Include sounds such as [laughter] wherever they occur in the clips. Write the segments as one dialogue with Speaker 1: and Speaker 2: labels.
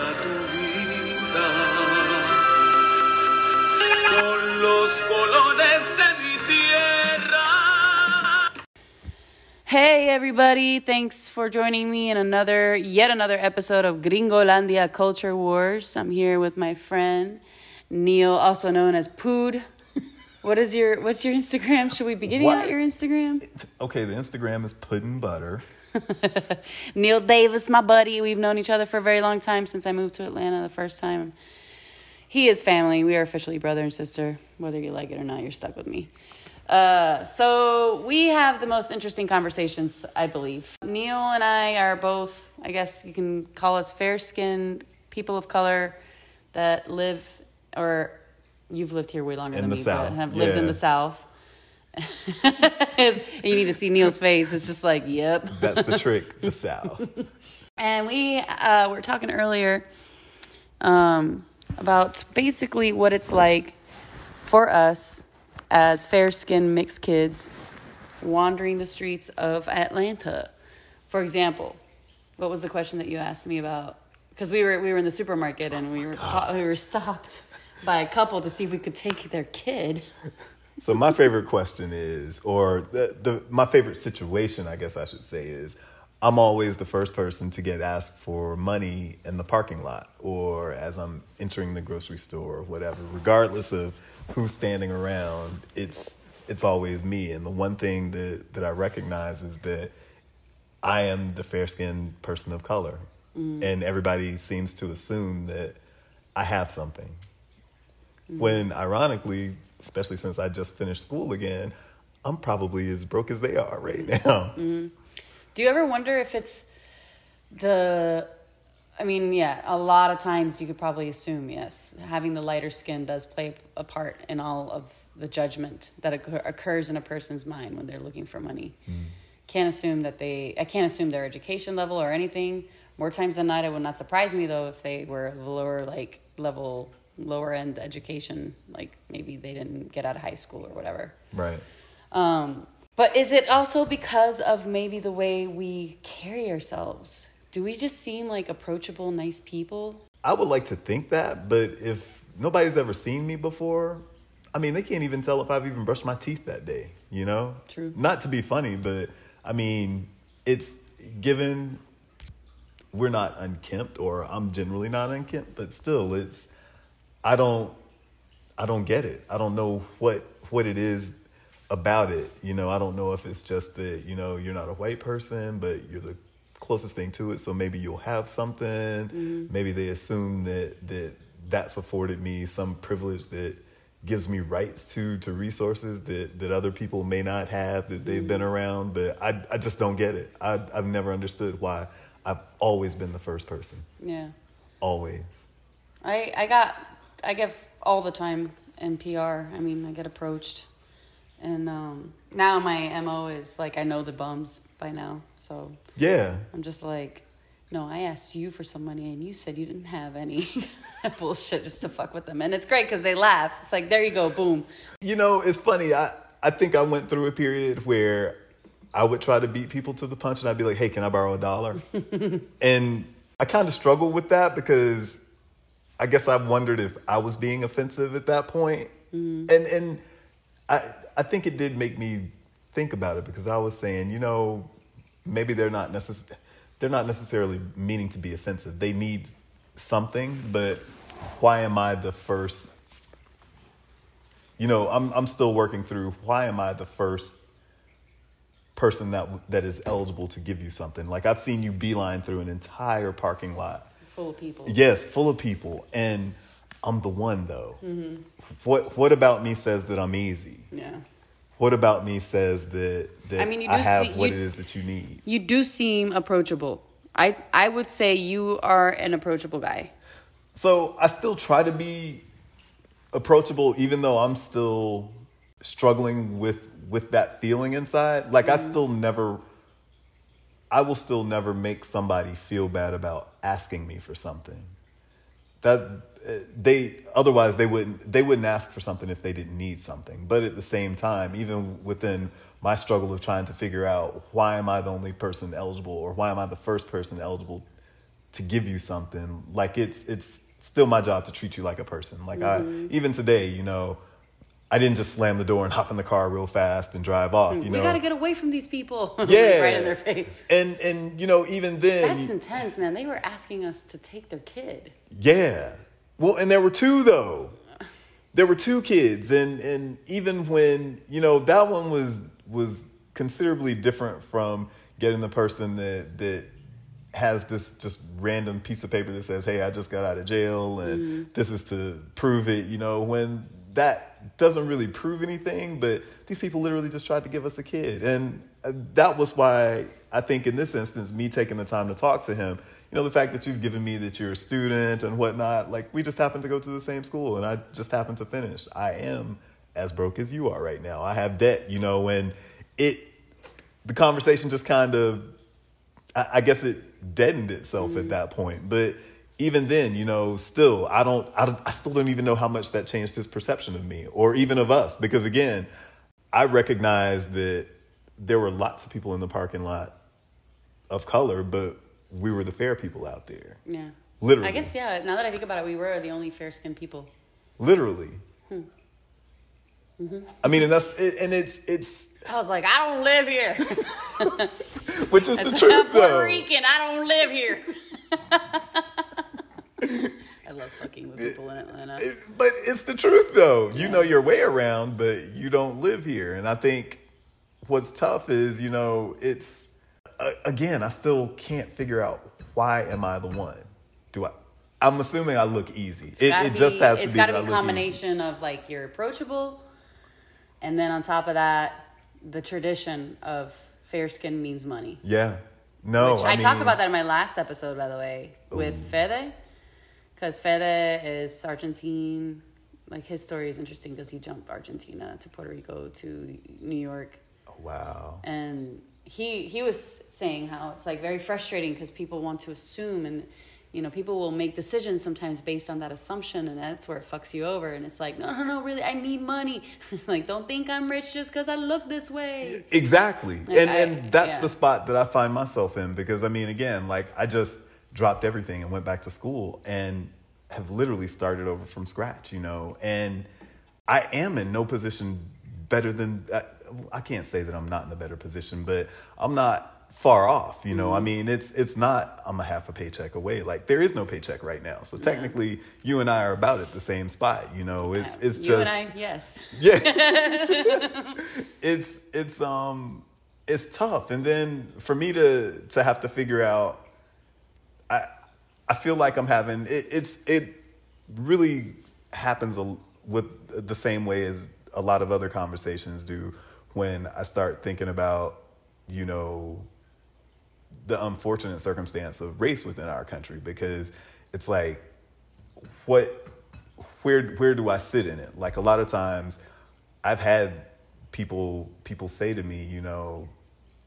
Speaker 1: Canta tu vida con los colores de mi tierra.
Speaker 2: Hey everybody, thanks for joining me in another yet another episode of Gringolandia Culture Wars. I'm here with my friend Neill, also known as Pood. What is your what's your Instagram? Should we be giving
Speaker 3: What?
Speaker 2: out your Instagram?
Speaker 3: Okay, the Instagram is pudding butter. [laughs]
Speaker 2: Neill Davis, my buddy. We've known each other for a very long time since I moved to Atlanta the first time. He is family. We are officially brother and sister. Whether you like it or not, you're stuck with me. Uh, so we have the most interesting conversations, I believe. Neill and I are both, I guess you can call us fair-skinned people of color that live, or you've lived here way longer
Speaker 3: In
Speaker 2: than
Speaker 3: the
Speaker 2: me,
Speaker 3: South,
Speaker 2: but have lived in the South. [laughs] you need to see Neill's face. It's just like, yep. [laughs]
Speaker 3: That's the trick, the South. [laughs]
Speaker 2: And we uh, were talking earlier um, about basically what it's like for us as fair skinned mixed kids wandering the streets of Atlanta. For example, what was the question that you asked me about? Because we were we were in the supermarket and we were we were stopped by a couple to see if we could take their kid.
Speaker 3: So my favorite question is, or the, the my favorite situation, I guess I should say, is I'm always the first person to get asked for money in the parking lot or as I'm entering the grocery store or whatever. Regardless of who's standing around, it's it's always me. And the one thing that, that I recognize is that I am the fair skinned person of color. Mm. And everybody seems to assume that I have something. When ironically, especially since I just finished school again, I'm probably as broke as they are right now. [laughs] Mm-hmm.
Speaker 2: Do you ever wonder if it's the I mean, yeah, a lot of times you could probably assume, yes, having the lighter skin does play a part in all of the judgment that occur- occurs in a person's mind when they're looking for money. Mm-hmm. Can't assume that they, I can't assume their education level or anything. More times than not, it would not surprise me though if they were lower, like level, lower end education, like maybe they didn't get out of high school or whatever.
Speaker 3: Right.
Speaker 2: Um, but is it also because of maybe the way we carry ourselves? Do we just seem like approachable, nice people?
Speaker 3: I would like to think that, but if nobody's ever seen me before, I mean, they can't even tell if I've even brushed my teeth that day, you know?
Speaker 2: True.
Speaker 3: Not to be funny, but I mean, it's given we're not unkempt or I'm generally not unkempt, but still it's I don't I don't get it. I don't know what what it is about it. You know, I don't know if it's just that, you know, you're not a white person, but you're the closest thing to it, so maybe you'll have something. Mm-hmm. Maybe they assume that that that's afforded me some privilege that gives me rights to to resources that that other people may not have that they've been mm-hmm. around, but I I just don't get it. I I've never understood why I've always been the first person.
Speaker 2: Yeah.
Speaker 3: Always.
Speaker 2: I, I got, I get all the time in PR. I mean, I get approached. And um, now my MO is like, I know the bums by now. So
Speaker 3: Yeah.
Speaker 2: I'm just like, no, I asked you for some money and you said you didn't have any [laughs] bullshit just to fuck with them. And it's great because they laugh. It's like, there you go, boom.
Speaker 3: You know, it's funny. I, I think I went through a period where I would try to beat people to the punch and I'd be like, hey, can I borrow a dollar? [laughs] and I kind of struggled with that because I guess I wondered if I was being offensive at that point. Mm-hmm. And, and I, I think it did make me think about it because I was saying, you know, maybe they're not necess- they're not necessarily meaning to be offensive. They need something, but why am I the first you know, I'm I'm still working through why am I the first person that that is eligible to give you something? Like I've seen you beeline through an entire parking lot.
Speaker 2: Full of people.
Speaker 3: Yes, full of people, and I'm the one though. Mm-hmm. What what about me says that I'm easy?
Speaker 2: Yeah.
Speaker 3: What about me says that that
Speaker 2: I
Speaker 3: I,
Speaker 2: mean, you do
Speaker 3: have
Speaker 2: see-
Speaker 3: what
Speaker 2: you-
Speaker 3: it is that you need?
Speaker 2: You do seem approachable. I, I would say you are an approachable guy.
Speaker 3: So I still try to be approachable, even though I'm still struggling with with that feeling inside. Like I mm-hmm. still never, I will still never make somebody feel bad about asking me for something. That uh, they otherwise they wouldn't they wouldn't ask for something if they didn't need something. But at the same time, even within my struggle of trying to figure out why am I the only person eligible or why am I the first person eligible to give you something, like it's it's still my job to treat you like a person. Like I even today, you know, I didn't just slam the door and hop in the car real fast and drive off. You
Speaker 2: we
Speaker 3: know,
Speaker 2: got to get away from these people. [laughs]
Speaker 3: yeah,
Speaker 2: right in their face.
Speaker 3: And and you know even then,
Speaker 2: That's intense, man. They were asking us to take their kid.
Speaker 3: Yeah. Well, and there were two though. There were two kids, and and even when you know that one was was considerably different from getting the person that that has this just random piece of paper that says, "Hey, I just got out of jail, and mm-hmm. this is to prove it." You know, when that doesn't really prove anything, but these people literally just tried to give us a kid, and uh, that was why I think in this instance, me taking the time to talk to him, you know, the fact that you've given me that you're a student and whatnot, like we just happen to go to the same school, and I just happen to finish. I am as broke as you are right now. I have debt, you know, and it the conversation just kind of I, I guess it deadened itself at that point. But even then, you know, still, I don't, I don't, I still don't even know how much that changed his perception of me or even of us. Because again, I recognize that there were lots of people in the parking lot of color, but we were the fair people out there.
Speaker 2: Yeah.
Speaker 3: Literally.
Speaker 2: I guess, yeah, now that I think about it, we were the only fair skinned people.
Speaker 3: Literally.
Speaker 2: Hmm.
Speaker 3: I mean, and that's, and it's, it's,
Speaker 2: I was like, I don't live here. [laughs]
Speaker 3: which is the truth
Speaker 2: Puerto
Speaker 3: though.
Speaker 2: Rican. I don't live here. [laughs] I love fucking with people in Atlanta.
Speaker 3: It- but it's the truth though. You know your way around, but you don't live here. And I think what's tough is, you know, it's uh, again, I still can't figure out why am I the one? Do I? I'm assuming I look easy. It, it just
Speaker 2: be-
Speaker 3: has to
Speaker 2: It's
Speaker 3: be
Speaker 2: got to be a
Speaker 3: easy.
Speaker 2: combination of like you're approachable, and then on top of that, the tradition of fair skin means money.
Speaker 3: Yeah. No,
Speaker 2: Which
Speaker 3: I,
Speaker 2: I, talk about that in my last episode, by the way, with Fede, because Fede is Argentine. Like his story is interesting because he jumped Argentina to Puerto Rico to New York,
Speaker 3: Oh, wow.
Speaker 2: and he he was saying how it's like very frustrating because people want to assume and you know people will make decisions sometimes based on that assumption and that's where it fucks you over and it's like no no no really i need money [laughs] like don't think i'm rich just because i look this way
Speaker 3: Exactly.
Speaker 2: Like,
Speaker 3: and
Speaker 2: I-
Speaker 3: and that's
Speaker 2: yeah.
Speaker 3: the spot that I find myself in because I mean again, like I just dropped everything and went back to school and have literally started over from scratch, you know. And I am in no position better than I, I can't say that I'm not in a better position, but I'm not far off, you know.
Speaker 2: Mm-hmm.
Speaker 3: I mean, it's it's not I'm a half a paycheck away. Like there is no paycheck right now. So technically you and I are about at the same spot, you know. It's it's
Speaker 2: you
Speaker 3: just
Speaker 2: and i yes [laughs]
Speaker 3: yeah. [laughs] it's it's um it's tough. And then for me to to have to figure out I I feel like I'm having it, it's it really happens a, with the same way as a lot of other conversations do when I start thinking about, you know, the unfortunate circumstance of race within our country because it's like what where where do I sit in it? Like a lot of times I've had people people say to me, you know,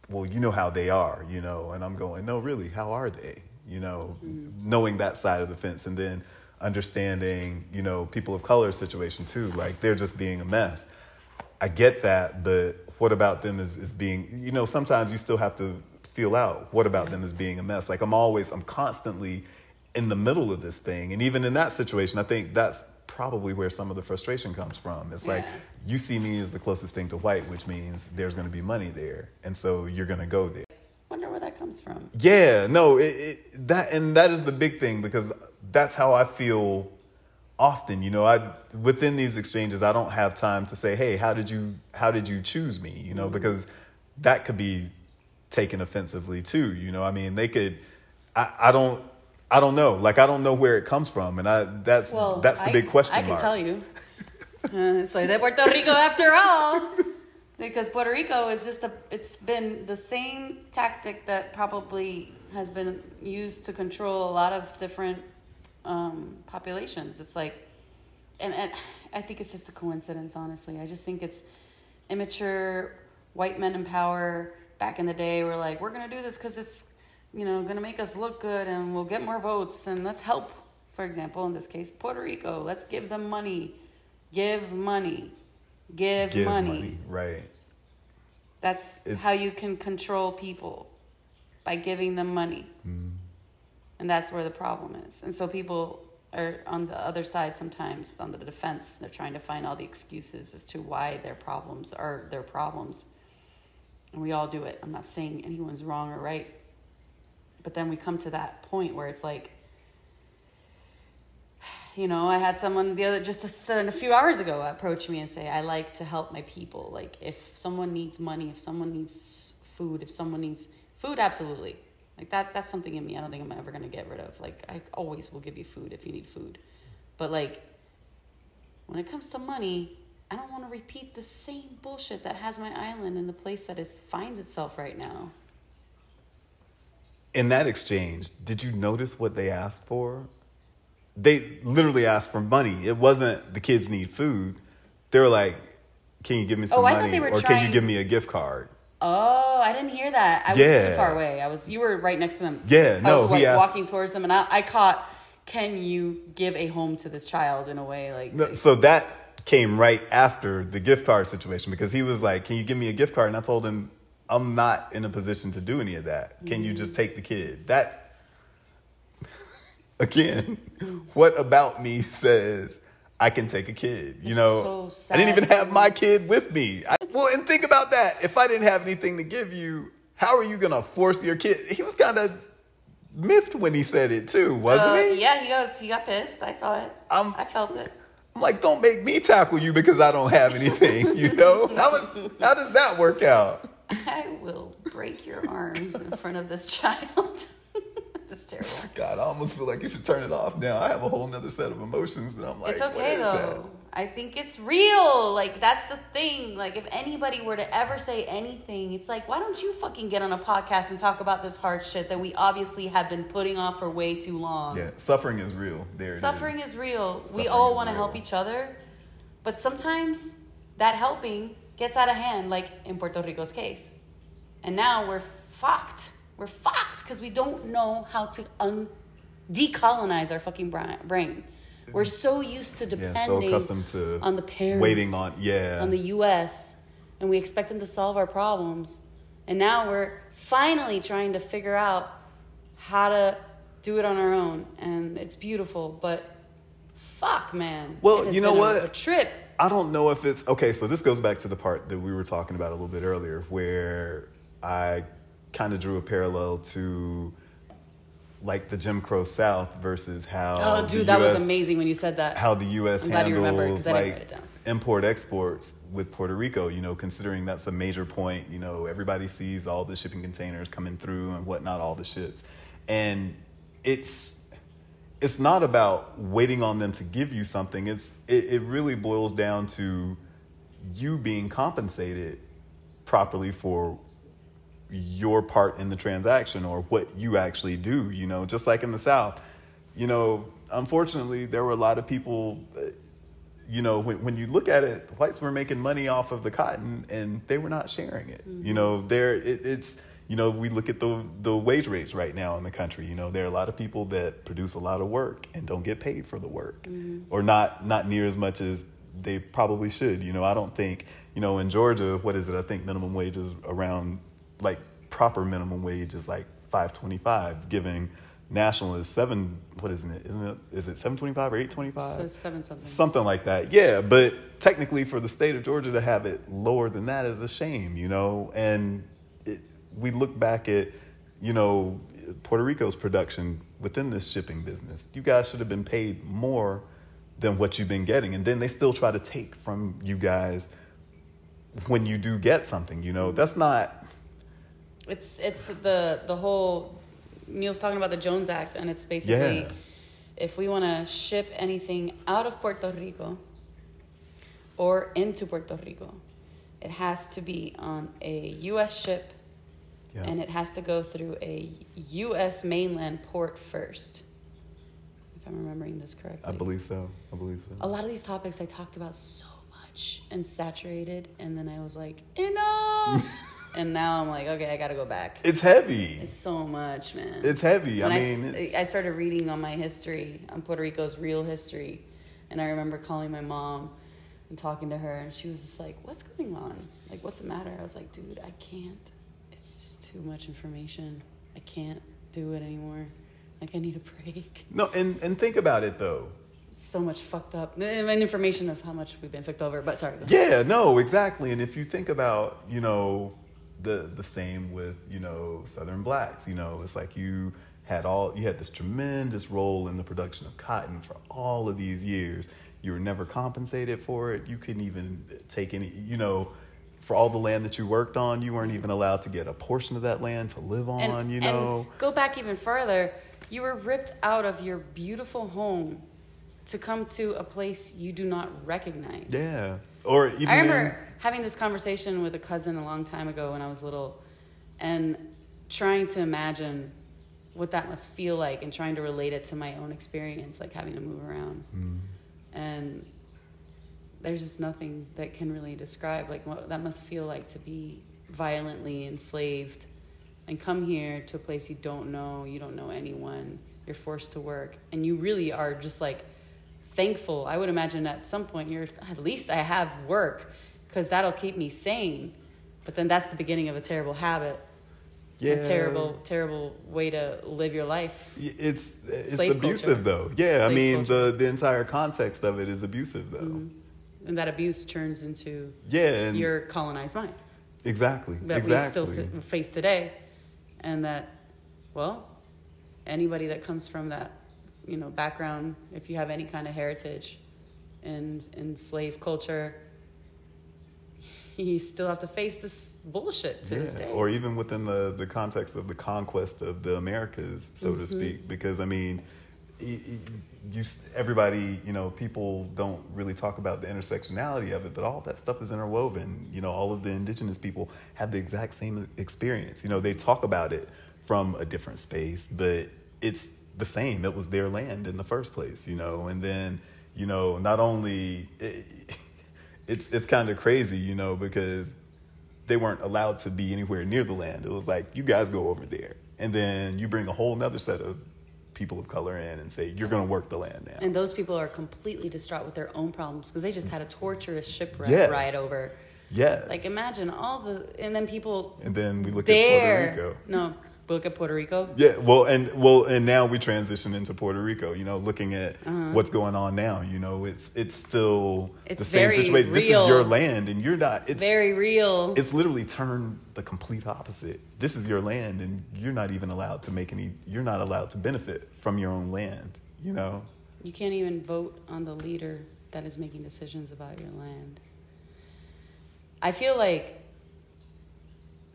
Speaker 3: well, you know how they are, you know, and I'm going, no, really, how are they? You know, knowing that side of the fence and then understanding, you know, people of color situation too, like they're just being a mess. I get that, but what about them is, is being, you know, sometimes you still have to feel out what about them as being a mess. Like I'm always, I'm constantly in the middle of this thing. And even in that situation, I think that's probably where some of the frustration comes from. It's like you see me as the closest thing to white, which means there's going to be money there. And so you're going to go there.
Speaker 2: Wonder where that comes from
Speaker 3: Yeah, no, it, it, that and that is the big thing because that's how I feel often. You know, I within these exchanges, I don't have time to say, "Hey, how did you how did you choose me?" You know, because that could be taken offensively too. You know, I mean, they could. I, I don't. I don't know. Like I don't know where it comes from, and I that's
Speaker 2: well
Speaker 3: that's the
Speaker 2: I,
Speaker 3: big question
Speaker 2: i can
Speaker 3: mark.
Speaker 2: tell you [laughs] uh, soy de puerto rico after all because puerto rico is just a it's been the same tactic that probably has been used to control a lot of different um, populations it's like and, and I think it's just a coincidence, honestly. I just think it's immature white men in power back in the day were like, we're going to do this because it's, you know, going to make us look good and we'll get more votes and let's help, for example, in this case, Puerto Rico. Let's give them money. Give money. Give,
Speaker 3: Give
Speaker 2: money.
Speaker 3: money, right?
Speaker 2: That's
Speaker 3: It's-
Speaker 2: how you can control people by giving them money. Mm. And that's where the problem is. And so people are on the other side sometimes, on the defense, they're trying to find all the excuses as to why their problems are their problems. And we all do it. I'm not saying anyone's wrong or right. But then we come to that point where it's like, you know, I had someone the other just a, a few hours ago approach me and say, I like to help my people. Like, if someone needs money, if someone needs food, if someone needs food, absolutely. Like that that's something in me I don't think I'm ever gonna get rid of. Like I always will give you food if you need food. But like when it comes to money, I don't want to repeat the same bullshit that has my island in the place that it finds itself right now.
Speaker 3: In that exchange, did you notice what they asked for? They literally asked for money. It wasn't the kids need food. They were like, "Can you give me
Speaker 2: oh, some Oh,
Speaker 3: money,
Speaker 2: they were
Speaker 3: or can you give me a gift card?"
Speaker 2: Oh, I didn't hear that. I was too far away. I was you were right next to them.
Speaker 3: Yeah,
Speaker 2: I
Speaker 3: no,
Speaker 2: was like
Speaker 3: asked-
Speaker 2: walking towards them and I, I caught can you give a home to this child in a way like
Speaker 3: No, so that came right after the gift card situation because he was like, "Can you give me a gift card?" And I told him, "I'm not in a position to do any of that. Can you just mm. take the kid?" That again, what about me says I can take a kid? You know,
Speaker 2: so
Speaker 3: I didn't even have my kid with me. I, well, and think about that. If I didn't have anything to give you, how are you gonna force your kid? He was kind of miffed when he said it too, wasn't
Speaker 2: Uh,
Speaker 3: he?
Speaker 2: yeah, he goes he got pissed. I saw it.
Speaker 3: Um,
Speaker 2: I felt it.
Speaker 3: I'm like, don't make me tackle you because I don't have anything. You know [laughs] how is how does that work out?
Speaker 2: I will break your arms in front of this child. [laughs] That's terrible. [laughs]
Speaker 3: God, I almost feel like you should turn it off now. I have a whole nother set of emotions that I'm like,
Speaker 2: it's okay
Speaker 3: is
Speaker 2: though. I think it's real. Like that's the thing. Like if anybody were to ever say anything, it's like, why don't you fucking get on a podcast and talk about this hard shit that we obviously have been putting off for way too long?
Speaker 3: Yeah, suffering is real. There, it
Speaker 2: Suffering is real. we all want to help each other, but sometimes that helping gets out of hand, like in Puerto Rico's case. And now we're fucked. We're fucked because we don't know how to un- decolonize our fucking brain. We're so used to depending
Speaker 3: Yeah, so to
Speaker 2: on the parents,
Speaker 3: waiting on yeah.
Speaker 2: on the U.S. and we expect them to solve our problems. And now we're finally trying to figure out how to do it on our own, and it's beautiful. But fuck, man.
Speaker 3: Well, you know
Speaker 2: been a-
Speaker 3: what?
Speaker 2: A trip.
Speaker 3: I don't know if it's okay. So this goes back to the part that we were talking about a little bit earlier, where I kind of drew a parallel to like the Jim Crow South versus how.
Speaker 2: Oh, dude, that was amazing when you said that.
Speaker 3: how the U.S.
Speaker 2: I'm glad you remembered,
Speaker 3: handles
Speaker 2: 'cause I didn't
Speaker 3: like
Speaker 2: write it down.
Speaker 3: import exports with Puerto Rico. You know, considering that's a major point. You know, everybody sees all the shipping containers coming through and whatnot, all the ships, and it's it's not about waiting on them to give you something. It's it, it really boils down to you being compensated properly for your part in the transaction or what you actually do you know just like in the south. You know unfortunately there were a lot of people you know when, when you look at it whites were making money off of the cotton and they were not sharing it. You mm-hmm. know there it, it's you know we look at the the wage rates right now in the country. You know there are a lot of people that produce a lot of work and don't get paid for the work mm-hmm. or not not near as much as they probably should. You know i don't think you know in georgia what is it? I think minimum wage is around like proper minimum wage is like 525 giving national is seven what isn't it isn't it is it 725 or 825
Speaker 2: So seven something.
Speaker 3: something like that yeah but technically for the state of georgia to have it lower than that is a shame you know? And it, we look back at you know puerto rico's production within this shipping business. You guys should have been paid more than what you've been getting and then they still try to take from you guys when you do get something you know? That's not
Speaker 2: It's it's the the whole Neill's talking about the Jones Act, and it's basically
Speaker 3: Yeah.
Speaker 2: if we want to ship anything out of Puerto Rico or into Puerto Rico, it has to be on a U.S. ship,
Speaker 3: yeah.
Speaker 2: and it has to go through a U.S. mainland port first. If I'm remembering this correctly,
Speaker 3: i believe so i believe so
Speaker 2: a lot of these topics I talked about so much and saturated, and then I was like, enough. [laughs] and now I'm like, okay, I gotta go back.
Speaker 3: it's heavy
Speaker 2: It's so much, man.
Speaker 3: it's heavy
Speaker 2: When
Speaker 3: i
Speaker 2: I,
Speaker 3: mean it's-
Speaker 2: I started reading on my history, on Puerto Rico's real history, and I remember calling my mom and talking to her, and she was just like, "What's going on? Like, what's the matter?" I was like, "Dude, I can't. It's just too much information. I can't do it anymore. Like I need a break. [laughs]
Speaker 3: No, and and think about it though.
Speaker 2: So much fucked up and information of how much we've been fucked over. But sorry.
Speaker 3: Yeah, no, exactly. And if you think about, you know, the the same with, you know, Southern blacks, you know, it's like you had all you had this tremendous role in the production of cotton for all of these years. You were never compensated for it. You couldn't even take any, you know, for all the land that you worked on, you weren't even allowed to get a portion of that land to live on,
Speaker 2: And,
Speaker 3: you
Speaker 2: and
Speaker 3: know.
Speaker 2: go back even further. You were ripped out of your beautiful home to come to a place you do not recognize.
Speaker 3: yeah. Or even
Speaker 2: I remember
Speaker 3: in-
Speaker 2: having this conversation with a cousin a long time ago when I was little and trying to imagine what that must feel like and trying to relate it to my own experience, like having to move around. Hmm. And there's just nothing that can really describe like what that must feel like to be violently enslaved and come here to a place you don't know, you don't know anyone, you're forced to work, and you really are just like thankful. I would imagine at some point you're at least I have work because that'll keep me sane. But then that's the beginning of a terrible habit,
Speaker 3: yeah.
Speaker 2: a terrible, terrible way to live your life.
Speaker 3: It's it's
Speaker 2: Slave
Speaker 3: abusive
Speaker 2: culture.
Speaker 3: though. Yeah, I mean
Speaker 2: culture.
Speaker 3: the the entire context of it is abusive though. Mm-hmm.
Speaker 2: And that abuse turns into
Speaker 3: Yeah,
Speaker 2: your colonized mind.
Speaker 3: exactly,
Speaker 2: that
Speaker 3: exactly.
Speaker 2: we still face today, and that, well, anybody that comes from that, you know, background, if you have any kind of heritage in in slave culture, you still have to face this bullshit to this
Speaker 3: Yeah,
Speaker 2: day.
Speaker 3: or even within the the context of the conquest of the Americas, so
Speaker 2: Mm-hmm.
Speaker 3: to speak. Because I mean, y- y- you everybody, you know, people don't really talk about the intersectionality of it, but all that stuff is interwoven. You know, all of the indigenous people have the exact same experience. You know, they talk about it from a different space, but it's the same. It was their land in the first place. You know, and then you know, not only. Eh, [laughs] it's it's kind of crazy, you know, because they weren't allowed to be anywhere near the land. It was like you guys go over there, and then you bring a whole nother set of people of color in and say you're going to work the land now.
Speaker 2: and those people are completely distraught with their own problems because they just had a torturous shipwreck
Speaker 3: Yes.
Speaker 2: ride over.
Speaker 3: yes,
Speaker 2: Like imagine all the and then people
Speaker 3: And then we look
Speaker 2: there.
Speaker 3: at Puerto Rico.
Speaker 2: No, look at Puerto Rico.
Speaker 3: Yeah, well, and well, and now we transition into Puerto Rico. You know, looking at what's going on now. You know, it's it's still
Speaker 2: Uh-huh. It's
Speaker 3: the same situation. This is your land, and you're not. It's
Speaker 2: Very real.
Speaker 3: it's literally turned the complete opposite. This is your land, and you're not even allowed to make any. You're not allowed to benefit from your own land. You know.
Speaker 2: You can't even vote on the leader that is making decisions about your land. I feel like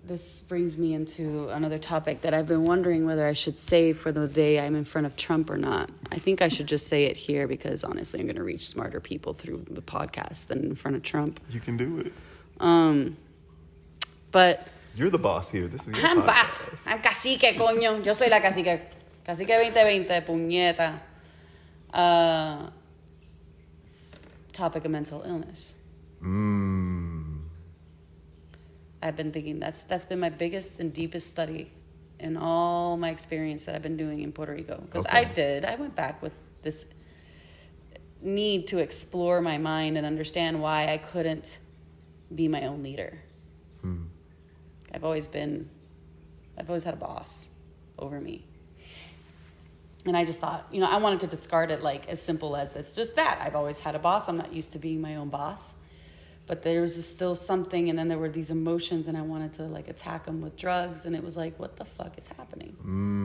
Speaker 2: this brings me into another topic that I've been wondering whether I should say for the day I'm in front of Trump or not. I think I should just say it here because honestly, I'm going to reach smarter people through the podcast than in front of Trump.
Speaker 3: You can do it.
Speaker 2: Um, but
Speaker 3: You're the boss here. This is your
Speaker 2: I'm
Speaker 3: podcast.
Speaker 2: paz. I'm cacique, coño. Yo soy la cacique. Cacique 2020, puñeta. Uh, topic of mental illness.
Speaker 3: Mm.
Speaker 2: I've been thinking that's that's been my biggest and deepest study in all my experience that I've been doing in Puerto Rico. Because I did. I went back with this need to explore my mind and understand why I couldn't be my own leader. Hmm. I've always been, I've always had a boss over me. And I just thought, you know, I wanted to discard it like as simple as it's just that. I've always had a boss. I'm not used to being my own boss. But there was still something, and then there were these emotions, and I wanted to like attack them with drugs, and it was like, what the fuck is happening?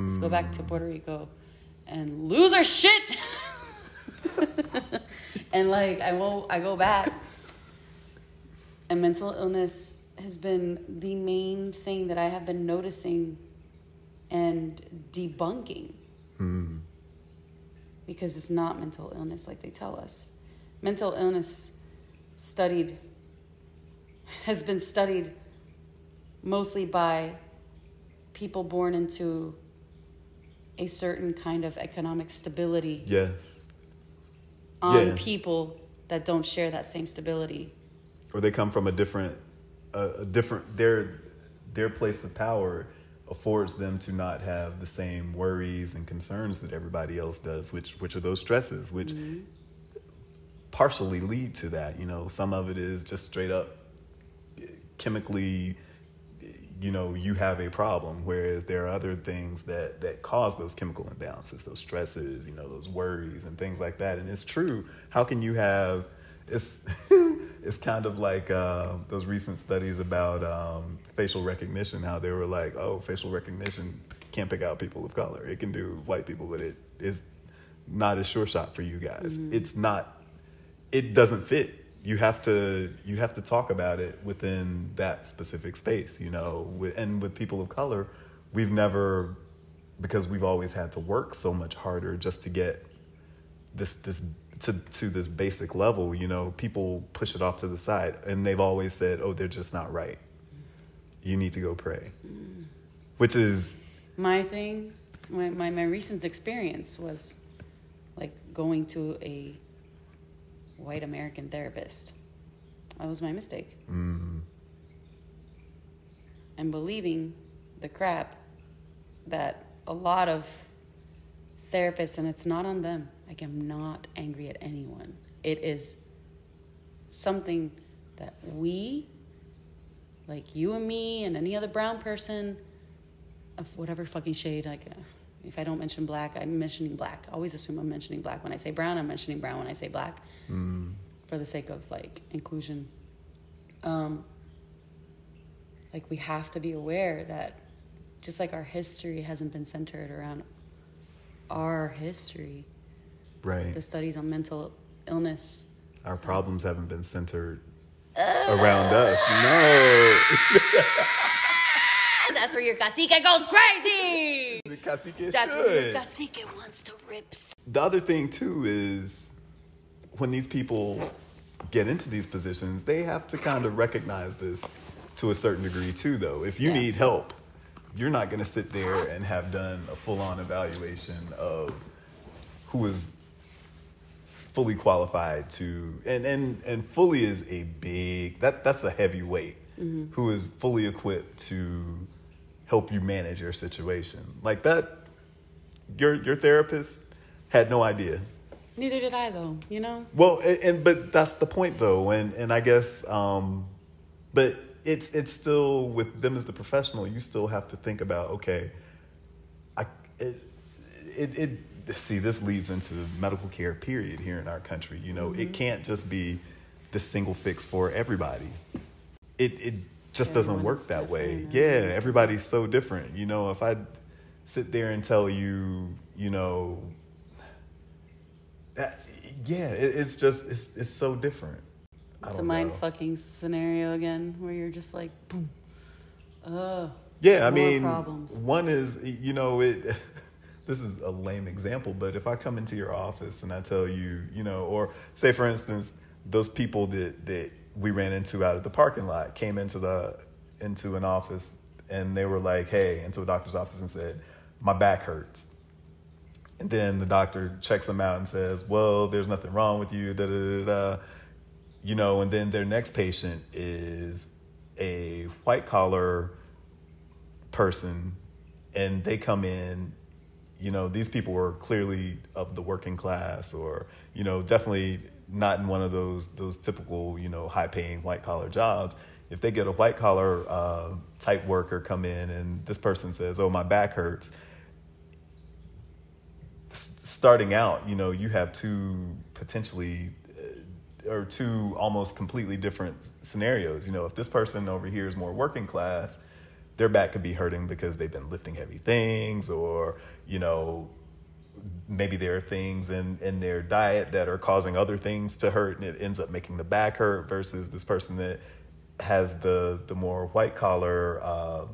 Speaker 2: Let's go back to mm. Puerto Rico and lose our shit. [laughs] and like I will, I go back, and mental illness has been the main thing that I have been noticing and debunking mm. because it's not mental illness like they tell us. Mental illness studied has been studied mostly by people born into a certain kind of economic stability
Speaker 3: Yes.
Speaker 2: on
Speaker 3: Yeah.
Speaker 2: people that don't share that same stability.
Speaker 3: Or they come from a different, a a different. Their their place of power affords them to not have the same worries and concerns that everybody else does, which which are those stresses, which mm-hmm. partially lead to that. You know, some of it is just straight up chemically you know you have a problem whereas there are other things that that cause those chemical imbalances those stresses you know those worries and things like that. And it's true. How can you have it's [laughs] it's kind of like uh, those recent studies about um, facial recognition how they were like oh facial recognition can't pick out people of color. It can do white people but it is not a sure shot for you guys. It's not it doesn't fit you have to you have to talk about it within that specific space you know and with people of color we've never because we've always had to work so much harder just to get this this to to this basic level you know people push it off to the side and they've always said oh they're just not right. You need to go pray. Which is
Speaker 2: My thing, my, my, my recent experience was like going to a white American therapist. That was my mistake. And believing the crap that a lot of therapists, and it's not on them. Like, I'm not angry at anyone. It is something that we, like you and me and any other brown person of whatever fucking shade, like, uh, if I don't mention black, I'm mentioning black. I always assume I'm mentioning black. When I say brown, I'm mentioning brown when I say black for the sake of like inclusion. Um, like we have to be aware that just like our history hasn't been centered around our history,
Speaker 3: right
Speaker 2: the studies on mental illness.
Speaker 3: our problems haven't been centered around us no [laughs]
Speaker 2: that's where your cacique goes crazy.
Speaker 3: The cacique
Speaker 2: That's
Speaker 3: should.
Speaker 2: your cacique wants to rip.
Speaker 3: the other thing too is when these people get into these positions, they have to kind of recognize this to a certain degree too. Though, if you
Speaker 2: Yeah.
Speaker 3: need help, you're not going to sit there and have done a full-on evaluation of who is fully qualified to and and and fully is a big that that's a heavy weight mm-hmm. who is fully equipped to help you manage your situation like that your your therapist had no idea
Speaker 2: Neither did I, though. You know.
Speaker 3: well, and, and but that's the point though, and and I guess, um, but it's it's still with them as the professional. You still have to think about okay, I it it, it see this leads into medical care period here in our country. You know, it can't just be the single fix for everybody. It it just doesn't work that way. Yeah, everybody's so different. You know, if I sit there and tell you, you know, that, yeah, it, it's just it's it's so different.
Speaker 2: It's a mind
Speaker 3: know.
Speaker 2: fucking scenario again, where you're just like, boom, oh,
Speaker 3: Yeah, I mean,
Speaker 2: problems.
Speaker 3: one is you know it. [laughs] This is a lame example, but if I come into your office and I tell you, you know, or say for instance, those people that that we ran into out of the parking lot came into the into an office and they were like, "Hey," into a doctor's office and said, "My back hurts." And then the doctor checks them out and says, "Well, there's nothing wrong with you." Da da da da. You know, and then their next patient is a white collar person, and they come in. You know, these people were clearly of the working class, or you know, definitely not in one of those those typical you know high paying white collar jobs. If they get a white collar uh, type worker come in and this person says, "Oh, my back hurts," starting out, you know, you have two potentially uh, or two almost completely different scenarios. You know, if this person over here is more working class, their back could be hurting because they've been lifting heavy things or, you know, maybe there are things in, in their diet that are causing other things to hurt and it ends up making the back hurt versus this person that has the the more white collar uh,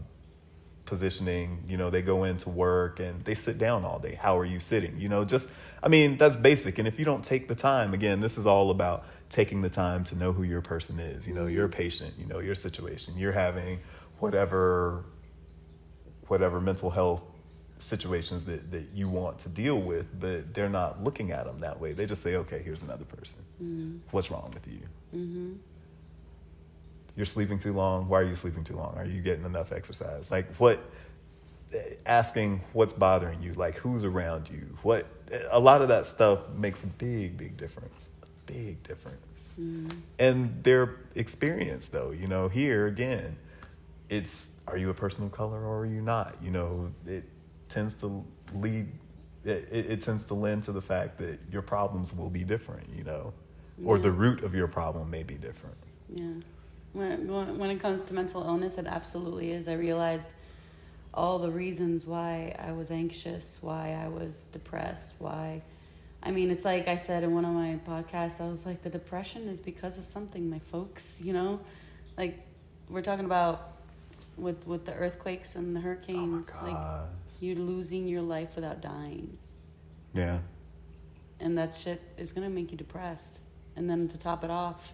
Speaker 3: positioning you know they go into work and they sit down all day. How are you sitting? You know just i mean that's basic. And if you don't take the time again this is all about taking the time to know who your person is. You know your patient you know your situation you're having whatever whatever mental health situations that, that you want to deal with but they're not looking at them that way they just say okay here's another person mm-hmm. what's wrong with you mm-hmm. you're sleeping too long. Why are you sleeping too long? Are you getting enough exercise? Like what asking what's bothering you, like who's around you. What a lot of that stuff makes a big big difference. A big difference. Mm-hmm. And their experience though, you know, here again, it's are you a person of color or are you not? You know, it tends to lead. It, it, tends to lend to the fact that your problems will be different. You know, or
Speaker 2: Yeah.
Speaker 3: the root of your problem may be different.
Speaker 2: Yeah. When, when when it comes to mental illness, it absolutely is. I realized all the reasons why I was anxious, why I was depressed, why. I mean, it's like I said in one of my podcasts, I was like, the depression is because of something, my folks, you know? Like, we're talking about with, with the earthquakes and the oh hurricanes, like,
Speaker 3: Gosh.
Speaker 2: you losing your life without dying.
Speaker 3: Yeah.
Speaker 2: and that shit is gonna make you depressed. And then to top it off,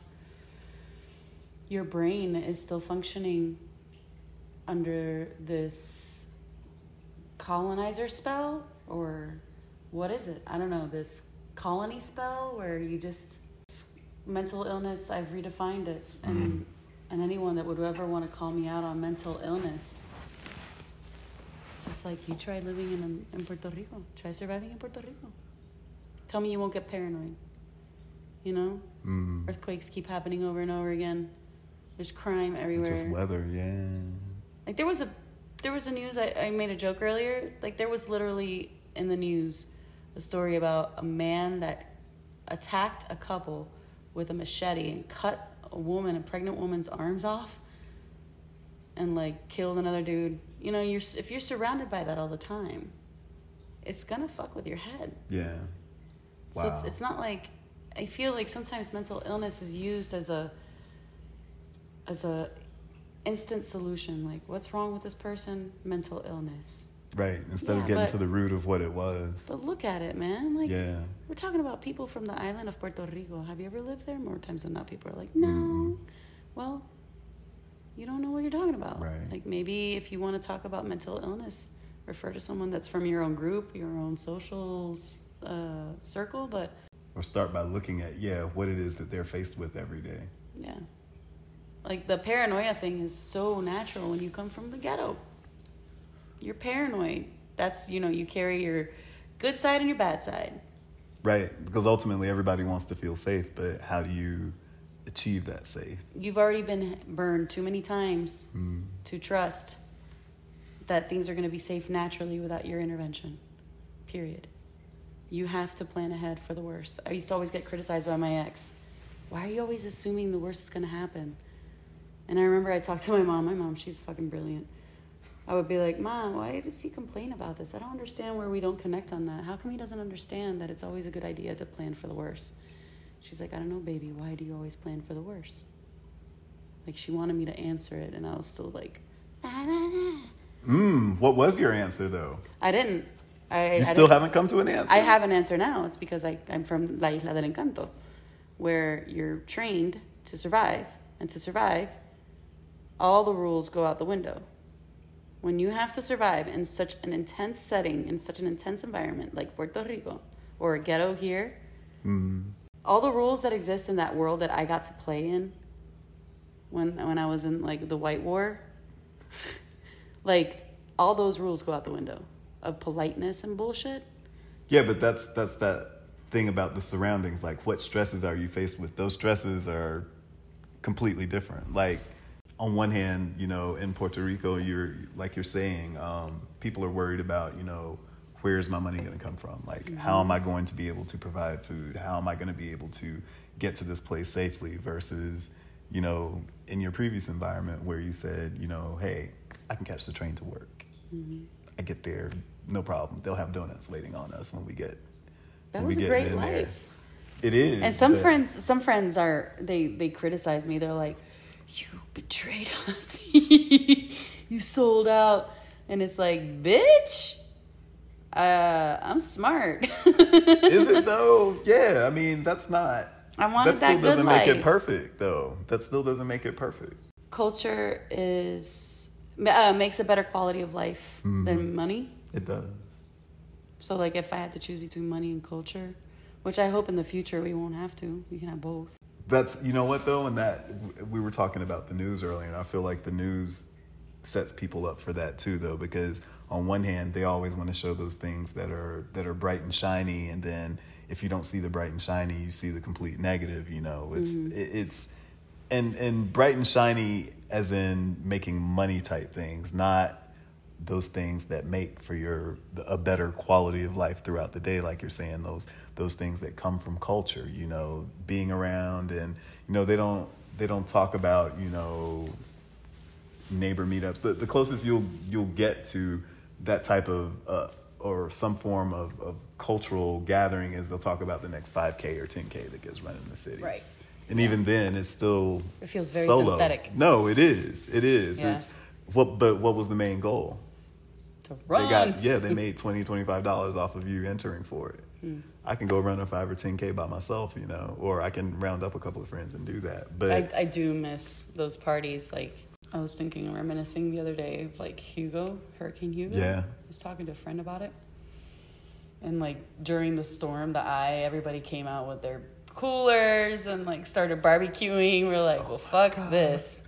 Speaker 2: your brain is still functioning under this colonizer spell, or what is it? I don't know. This colony spell where you just mental illness. I've redefined it, and mm-hmm. and anyone that would ever want to call me out on mental illness. It's just like you try living in in Puerto Rico. Try surviving in Puerto Rico. Tell me you won't get paranoid. You know,
Speaker 3: Mm.
Speaker 2: earthquakes keep happening over and over again. There's crime everywhere.
Speaker 3: Just weather. Yeah.
Speaker 2: Like there was a there was a news I, I made a joke earlier. Like there was literally in the news a story about a man that attacked a couple with a machete and cut a woman, a pregnant woman's arms off and like killed another dude. You know, you're if you're surrounded by that all the time, it's gonna fuck with your head.
Speaker 3: Yeah. wow.
Speaker 2: So it's it's not like I feel like sometimes mental illness is used as a as a instant solution. Like, what's wrong with this person? Mental illness.
Speaker 3: Right. Instead
Speaker 2: Yeah,
Speaker 3: of getting
Speaker 2: but-
Speaker 3: to the root of what it was.
Speaker 2: But look at it, man. Like,
Speaker 3: Yeah.
Speaker 2: we're talking about people from the island of Puerto Rico. Have you ever lived there? More times than not, people are like, no.
Speaker 3: Mm-mm.
Speaker 2: Well, you don't know what you're talking about.
Speaker 3: Right.
Speaker 2: Like, maybe if you want to talk about mental illness, refer to someone that's from your own group, your own social uh, circle. But
Speaker 3: Or start by looking at yeah what it is that they're faced with every day.
Speaker 2: Yeah. Like the paranoia thing is so natural when you come from the ghetto. You're paranoid. That's, you know, you carry your good side and your bad side.
Speaker 3: Right. Because ultimately everybody wants to feel safe, but how do you achieve that safe?
Speaker 2: You've already been burned too many times mm. to trust that things are going to be safe naturally without your intervention. Period. You have to plan ahead for the worst. I used to always get criticized by my ex. Why are you always assuming the worst is going to happen? And I remember I talked to my mom. My mom, she's fucking brilliant. I would be like, Mom, why does he complain about this? I don't understand where we don't connect on that. How come he doesn't understand that it's always a good idea to plan for the worst? She's like, I don't know, baby. Why do you always plan for the worst? Like, she wanted me to answer it, and I was still like,
Speaker 3: Mm, what was your answer though?
Speaker 2: I didn't. I,
Speaker 3: You
Speaker 2: I
Speaker 3: still
Speaker 2: didn't-
Speaker 3: haven't come to an answer.
Speaker 2: I have an answer now. It's because I, I'm from La Isla del Encanto, where you're trained to survive. And to survive, all the rules go out the window. When you have to survive in such an intense setting, in such an intense environment like Puerto Rico or a ghetto here, all the rules that exist in that world that I got to play in when when I was in like the White War, [laughs] like all those rules go out the window of politeness and bullshit.
Speaker 3: Yeah, but that's that's that thing about the surroundings. Like, what stresses are you faced with? Those stresses are completely different. Like, on one hand, you know, in Puerto Rico, you're like you're saying, um, people are worried about, you know, where's my money going to come from? Like, how mm-hmm. am I going to be able to provide food? How am I going to be able to get to this place safely? Versus, you know, in your previous environment where you said, you know, hey, I can catch the train to work. Mm-hmm. I get there, no problem. They'll have donuts waiting on us when we get.
Speaker 2: That
Speaker 3: when
Speaker 2: was
Speaker 3: we
Speaker 2: a
Speaker 3: get
Speaker 2: great
Speaker 3: in there.
Speaker 2: life.
Speaker 3: It is.
Speaker 2: And some
Speaker 3: but-
Speaker 2: friends, some friends are they they criticize me. They're like, "You betrayed [laughs] us. you sold out." And it's like, "Bitch, uh, I'm smart.
Speaker 3: Is it [laughs] though? Yeah, I mean that's not.
Speaker 2: I wanted
Speaker 3: that still
Speaker 2: that good
Speaker 3: doesn't make it perfect though. That still doesn't make it perfect.
Speaker 2: Culture is uh, makes a better quality of life
Speaker 3: Mm-hmm.
Speaker 2: than money.
Speaker 3: It does.
Speaker 2: So, like, if I had to choose between money and culture, which I hope in the future we won't have to, we can have both.
Speaker 3: That's you know what though, and that we were talking about the news earlier, and I feel like the news sets people up for that too, though, because on one hand they always want to show those things that are that are bright and shiny, and then if you don't see the bright and shiny, you see the complete negative. You know, it's mm-hmm. it, it's and and bright and shiny as in making money type things, not those things that make for your a better quality of life throughout the day like you're saying those those things that come from culture you know being around and you know they don't they don't talk about you know neighbor meetups the, the closest you'll you'll get to that type of uh, or some form of, of cultural gathering is they'll talk about the next 5k or 10k that gets run in the city
Speaker 2: Right.
Speaker 3: and even then it's still
Speaker 2: It feels very
Speaker 3: solo.
Speaker 2: synthetic.
Speaker 3: no it is it is
Speaker 2: Yeah.
Speaker 3: it's what but what was the main goal
Speaker 2: To run.
Speaker 3: they got yeah, they [laughs] made 20 25 dollars off of you entering for it.
Speaker 2: Hmm.
Speaker 3: I can go run a 5 or 10k by myself, you know, or I can round up a couple of friends and do that. But
Speaker 2: I, I do miss those parties. Like I was thinking, reminiscing the other day of like Hugo, Hurricane Hugo.
Speaker 3: Yeah.
Speaker 2: I was talking to a friend about it, and like during the storm, the eye, everybody came out with their coolers and like started barbecuing. We're like, oh well, fuck this.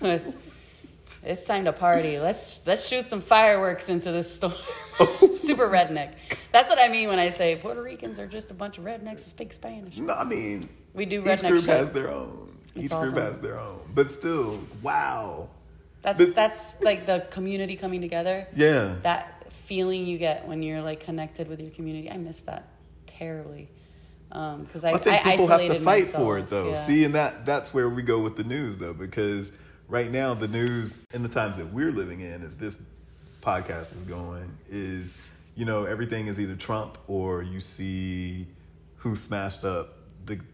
Speaker 2: it's time to party. Let's let's shoot some fireworks into this storm. [laughs] Super redneck. That's what I mean when I say Puerto Ricans are just a bunch of rednecks that speak Spanish.
Speaker 3: no, I mean,
Speaker 2: We do redneck.
Speaker 3: each group
Speaker 2: shit.
Speaker 3: has their own.
Speaker 2: It's
Speaker 3: each
Speaker 2: awesome.
Speaker 3: group has their own. But still, wow.
Speaker 2: That's
Speaker 3: But-
Speaker 2: that's like the community coming together.
Speaker 3: Yeah.
Speaker 2: That feeling you get when you're like connected with your community. I miss that terribly. Um, because I,
Speaker 3: I think
Speaker 2: I
Speaker 3: people have to fight
Speaker 2: myself.
Speaker 3: for it though.
Speaker 2: Yeah.
Speaker 3: See, and that that's where we go with the news though, because right now the news in the times that we're living in, is this podcast is going, is you know everything is either Trump or you see who smashed up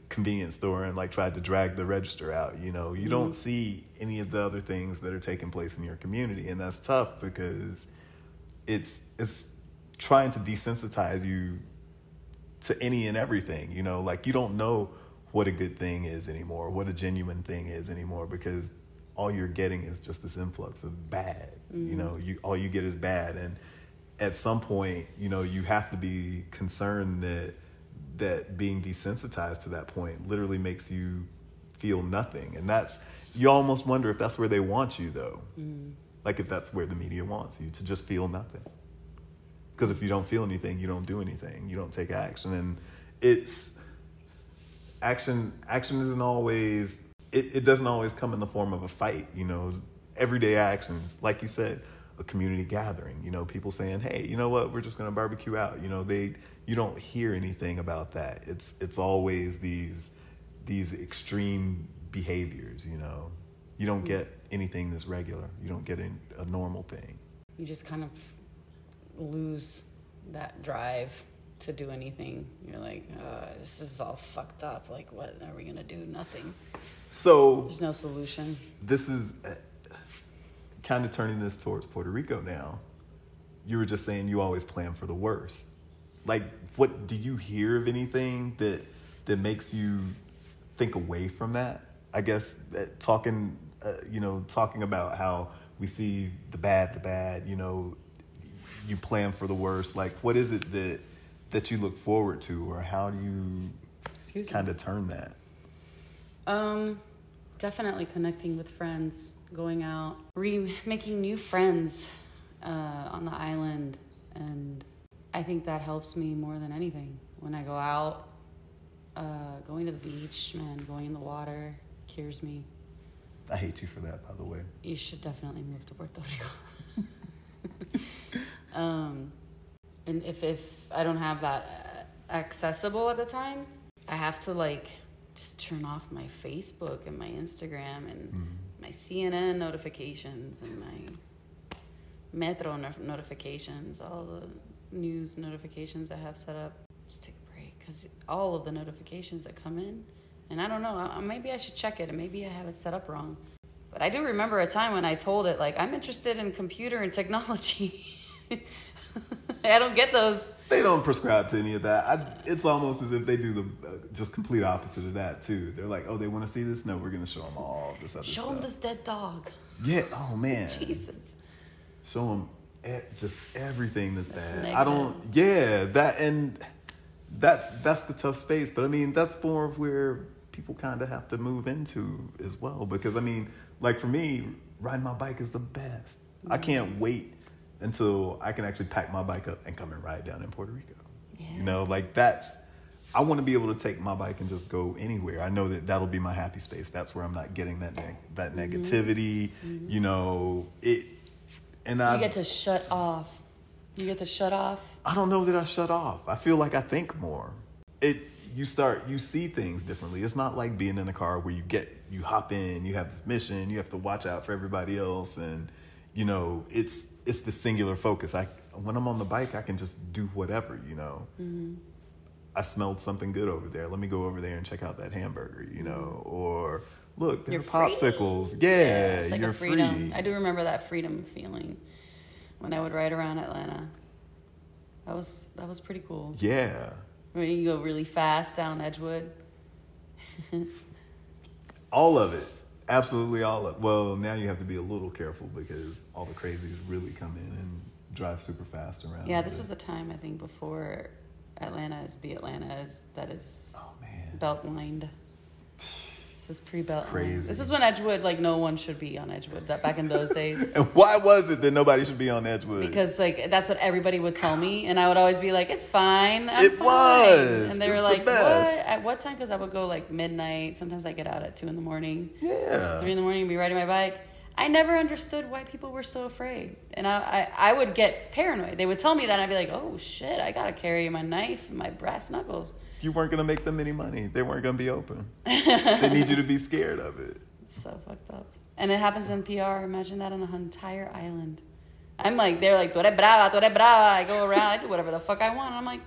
Speaker 3: convenience store and like tried to drag the register out. You know, you don't mm-hmm. see any of the other things that are taking place in your community, and that's tough because it's it's trying to desensitize you to any and everything you know? Like you don't know what a good thing is anymore what a genuine thing is anymore because all you're getting is just this influx of bad you mm-hmm. know? You all you get is bad and at some point you know you have to be concerned that that being desensitized to that point literally makes you feel nothing. And that's you almost wonder if that's where they want you though. Mm. Like if that's where the media wants you to just feel nothing. Because if you don't feel anything you don't do anything. You don't take action. And it's action action isn't always it, it doesn't always come in the form of a fight you know. Everyday actions like you said a community gathering you know people saying hey you know what? We're just going to barbecue out. You know they you don't hear anything about that it's it's always these these extreme behaviors you know you don't get anything that's regular you don't get a normal thing
Speaker 2: you just kind of lose that drive to do anything. You're like, uh, this is all fucked up. Like, what are we gonna do? Nothing.
Speaker 3: so
Speaker 2: There's no solution.
Speaker 3: this is kind of turning this towards Puerto Rico now. You were just saying you always plan for the worst. Like, what do you hear of anything that that makes you think away from that? I guess that talking, uh, you know, talking about how we see the bad, the bad. You know, you plan for the worst. Like, what is it that that you look forward to, or how do you kind of turn that?
Speaker 2: Um, definitely connecting with friends, going out, re making new friends uh, on the island, and I think that helps me more than anything. When I go out, uh, going to the beach, man, going in the water cures me.
Speaker 3: I hate you for that, by the way.
Speaker 2: You should definitely move to Puerto Rico. [laughs] um, and if if I don't have that uh, accessible at the time, I have to like just turn off my Facebook and my Instagram and my CNN notifications and my Metro no- notifications, all the news notifications I have set up. Just take a break because all of the notifications that come in, and I don't know, I, maybe I should check it and maybe I have it set up wrong. But I do remember a time when I told it, like, I'm interested in computer and technology. [laughs] I don't get those.
Speaker 3: They don't prescribe to any of that. I, it's almost as if they do the uh, just complete opposite of that too. They're like, oh, they want to see this? No, we're going to show them all this other
Speaker 2: Show
Speaker 3: stuff.
Speaker 2: them this dead dog.
Speaker 3: Yeah. Oh man. [laughs]
Speaker 2: Jesus.
Speaker 3: Show them just everything that's,
Speaker 2: That's
Speaker 3: bad. I don't. Yeah. That and that's that's the tough space. But I mean, that's more of where people kind of have to move into as well. Because I mean, like for me, riding my bike is the best. I
Speaker 2: Mm-hmm.
Speaker 3: can't wait until I can actually pack my bike up and come and ride down in Puerto Rico.
Speaker 2: Yeah.
Speaker 3: You know, like that's I want to be able to take my bike and just go anywhere. I know that that'll be my happy space. That's where I'm not getting that neg- that
Speaker 2: Mm-hmm.
Speaker 3: negativity. You know it, and I
Speaker 2: You get to shut off. You get to shut off.
Speaker 3: I don't know that I shut off. I feel like I think more. It you start you see things differently. It's not like being in a car where you get you hop in, you have this mission, you have to watch out for everybody else and you know, it's it's the singular focus. I when I'm on the bike, I can just do whatever, you know. Mm-hmm. I smelled something good over there. Let me go over there and check out that hamburger, you know, mm-hmm. or look, there
Speaker 2: You're
Speaker 3: are
Speaker 2: free.
Speaker 3: popsicles. Yeah,
Speaker 2: it's like
Speaker 3: you're
Speaker 2: a freedom.
Speaker 3: free.
Speaker 2: I do remember that freedom feeling when I would ride around Atlanta. That was that was pretty cool.
Speaker 3: yeah.
Speaker 2: When you go really fast down Edgewood. [laughs]
Speaker 3: All of it. Absolutely all of Well, now you have to be a little careful because all the crazies really come in and drive super fast around.
Speaker 2: Yeah, this was the time I think before Atlanta is the Atlanta is that is
Speaker 3: Oh, man.
Speaker 2: belt lined. This is pre belt
Speaker 3: crazy.
Speaker 2: This is when Edgewood like no one should be on Edgewood. That back in those days. [laughs]
Speaker 3: And why was it that nobody should be on Edgewood?
Speaker 2: Because like that's what everybody would tell me, and I would always be like, "It's fine." I'm
Speaker 3: It
Speaker 2: fine."
Speaker 3: was.
Speaker 2: and they
Speaker 3: It's
Speaker 2: were
Speaker 3: the
Speaker 2: like,
Speaker 3: best.
Speaker 2: "What? At what time?" Because I would go like midnight. Sometimes I get out at two in the morning,
Speaker 3: yeah.
Speaker 2: three in the morning, and be riding my bike. I never understood why people were so afraid, and I, I I would get paranoid. They would tell me that, and I'd be like, "Oh shit! I gotta carry my knife and my brass knuckles."
Speaker 3: You weren't going to make them any money. They weren't going to be open. they need you to be [laughs] scared of it.
Speaker 2: It's so fucked up. And it happens in PR. Imagine that on an entire island. I'm like, they're like, tú eres brava, tú eres brava. I go around, I do whatever the fuck I want. I'm like,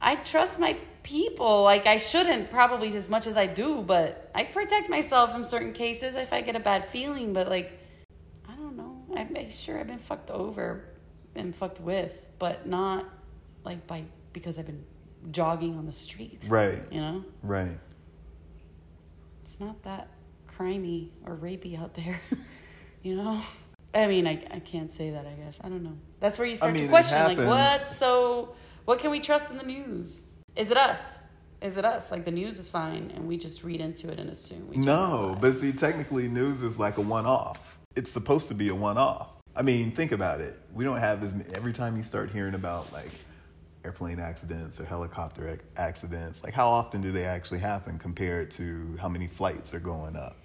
Speaker 2: I trust my people. Like, I shouldn't probably as much as I do, but I protect myself in certain cases if I get a bad feeling. But, like, I don't know. I'm sure I've been fucked over and fucked with, but not like by because I've been jogging on the street.
Speaker 3: Right.
Speaker 2: You know?
Speaker 3: Right.
Speaker 2: it's not that crimey or rapey out there, [laughs] you know. I mean, I, I can't say that. I guess I don't know. That's where you start
Speaker 3: mean,
Speaker 2: to question, like, what's so? What can we trust in the news? Is it us? Is it us? Like the news is fine, and we just read into it and assume. We
Speaker 3: No, but see, technically, news is like a one off. It's supposed to be a one off. I mean, think about it. We don't have as many, every time you start hearing about like airplane accidents or helicopter ac- accidents, like how often do they actually happen compared to how many flights are going up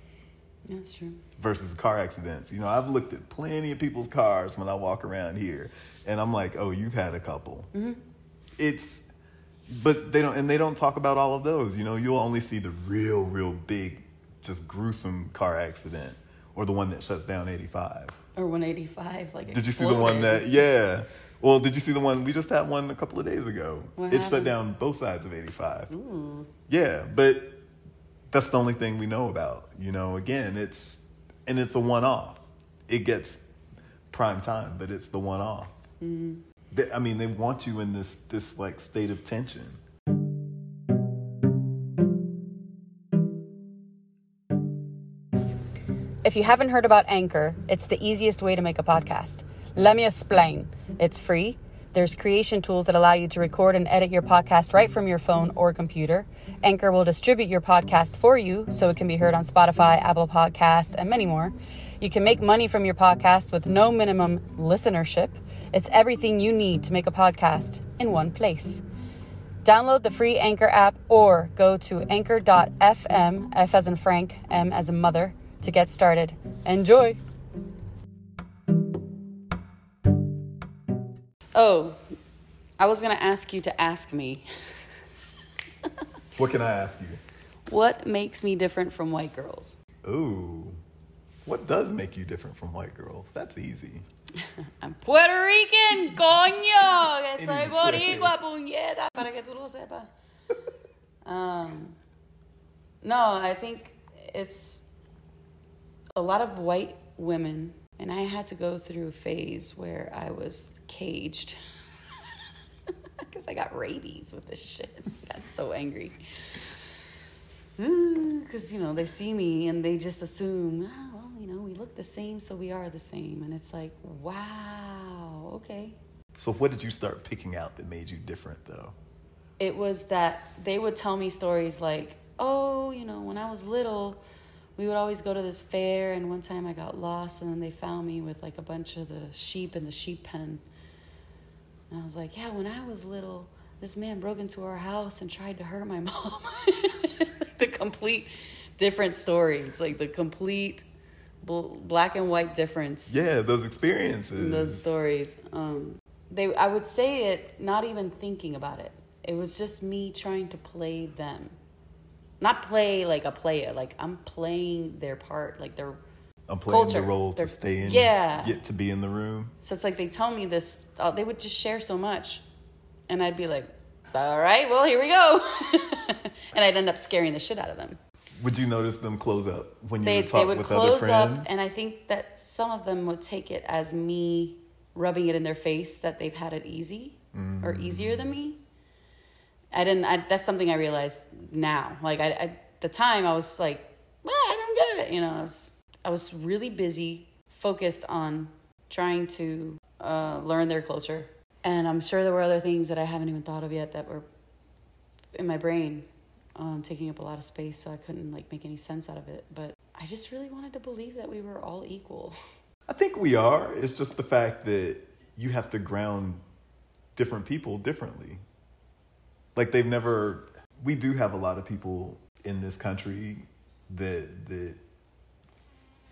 Speaker 2: that's true.
Speaker 3: versus the car accidents? You know, I've looked at plenty of people's cars when I walk around here, and I'm like, oh, you've had a couple. Mm-hmm. It's, but they don't, and they don't talk about all of those. You know, you'll only see the real, real big, just gruesome car accident or the one that shuts down 85.
Speaker 2: Or 185. Like,
Speaker 3: Did you see the one that? Yeah. Well, did you see the one we just had one a couple of days ago?
Speaker 2: What
Speaker 3: it shut down both sides of 85. Yeah, but that's the only thing we know about. You know, again, it's and it's a one-off. It gets prime time, but it's the one-off. Mm-hmm. They, I mean, they want you in this this like state of tension.
Speaker 2: If you haven't heard about Anchor, it's the easiest way to make a podcast. Let me explain. It's free. There's creation tools that allow you to record and edit your podcast right from your phone or computer. Anchor will distribute your podcast for you so it can be heard on Spotify, Apple Podcasts, and many more. You can make money from your podcast with no minimum listenership. It's everything you need to make a podcast in one place. Download the free Anchor app or go to anchor.fm, F as in Frank, M as in mother, to get started. Enjoy! Oh, I was going to ask you to ask me
Speaker 3: What can I ask you?
Speaker 2: what makes me different from white girls?
Speaker 3: Ooh, what does make you different from white girls? That's easy. [laughs]
Speaker 2: I'm Puerto Rican, coño, que soy boricua, puñeta, para que tú lo sepas. [laughs] Um, no, I think it's a lot of white women, and I had to go through a phase where I was caged [laughs] because I got rabies with this shit. [laughs] I got so angry. Because, you know, they see me and they just assume, oh, well, you know, we look the same, so we are the same. And it's like, wow, okay.
Speaker 3: So, what did you start picking out that made you different, though?
Speaker 2: It was that they would tell me stories like, oh, you know, when I was little, we would always go to this fair, and one time I got lost, and then they found me with like a bunch of the sheep in the sheep pen. And I was like, yeah, when I was little, this man broke into our house and tried to hurt my [laughs] mom. the complete different stories, like the complete bl- black and white difference
Speaker 3: Yeah, those experiences.
Speaker 2: those stories. Um, they, I would say it not even thinking about it. It was just me trying to play them, not play like a player. Like I'm playing their part, like their.
Speaker 3: I'm playing
Speaker 2: culture.
Speaker 3: the role to stay in.
Speaker 2: yeah.
Speaker 3: Get to be in the room.
Speaker 2: So it's like they tell me this. Uh, they would just share so much, and I'd be like, "All right, well here we go," [laughs] and I'd end up scaring the shit out of them.
Speaker 3: Would you notice them close up when you
Speaker 2: they
Speaker 3: would
Speaker 2: they
Speaker 3: talk
Speaker 2: would
Speaker 3: with other friends?
Speaker 2: up and i think that some of them would take it as me rubbing it in their face that they've had it easy or easier than me i didn't I, that's something i realized now like I, at the time i was like well, i don't get it you know I was, I was really busy focused on trying to uh, learn their culture and i'm sure there were other things that i haven't even thought of yet that were in my brain um, taking up a lot of space so i couldn't like make any sense out of it but i just really wanted to believe that we were all equal [laughs]
Speaker 3: I think we are. It's just the fact that you have to ground different people differently. Like they've never. We do have a lot of people in this country that that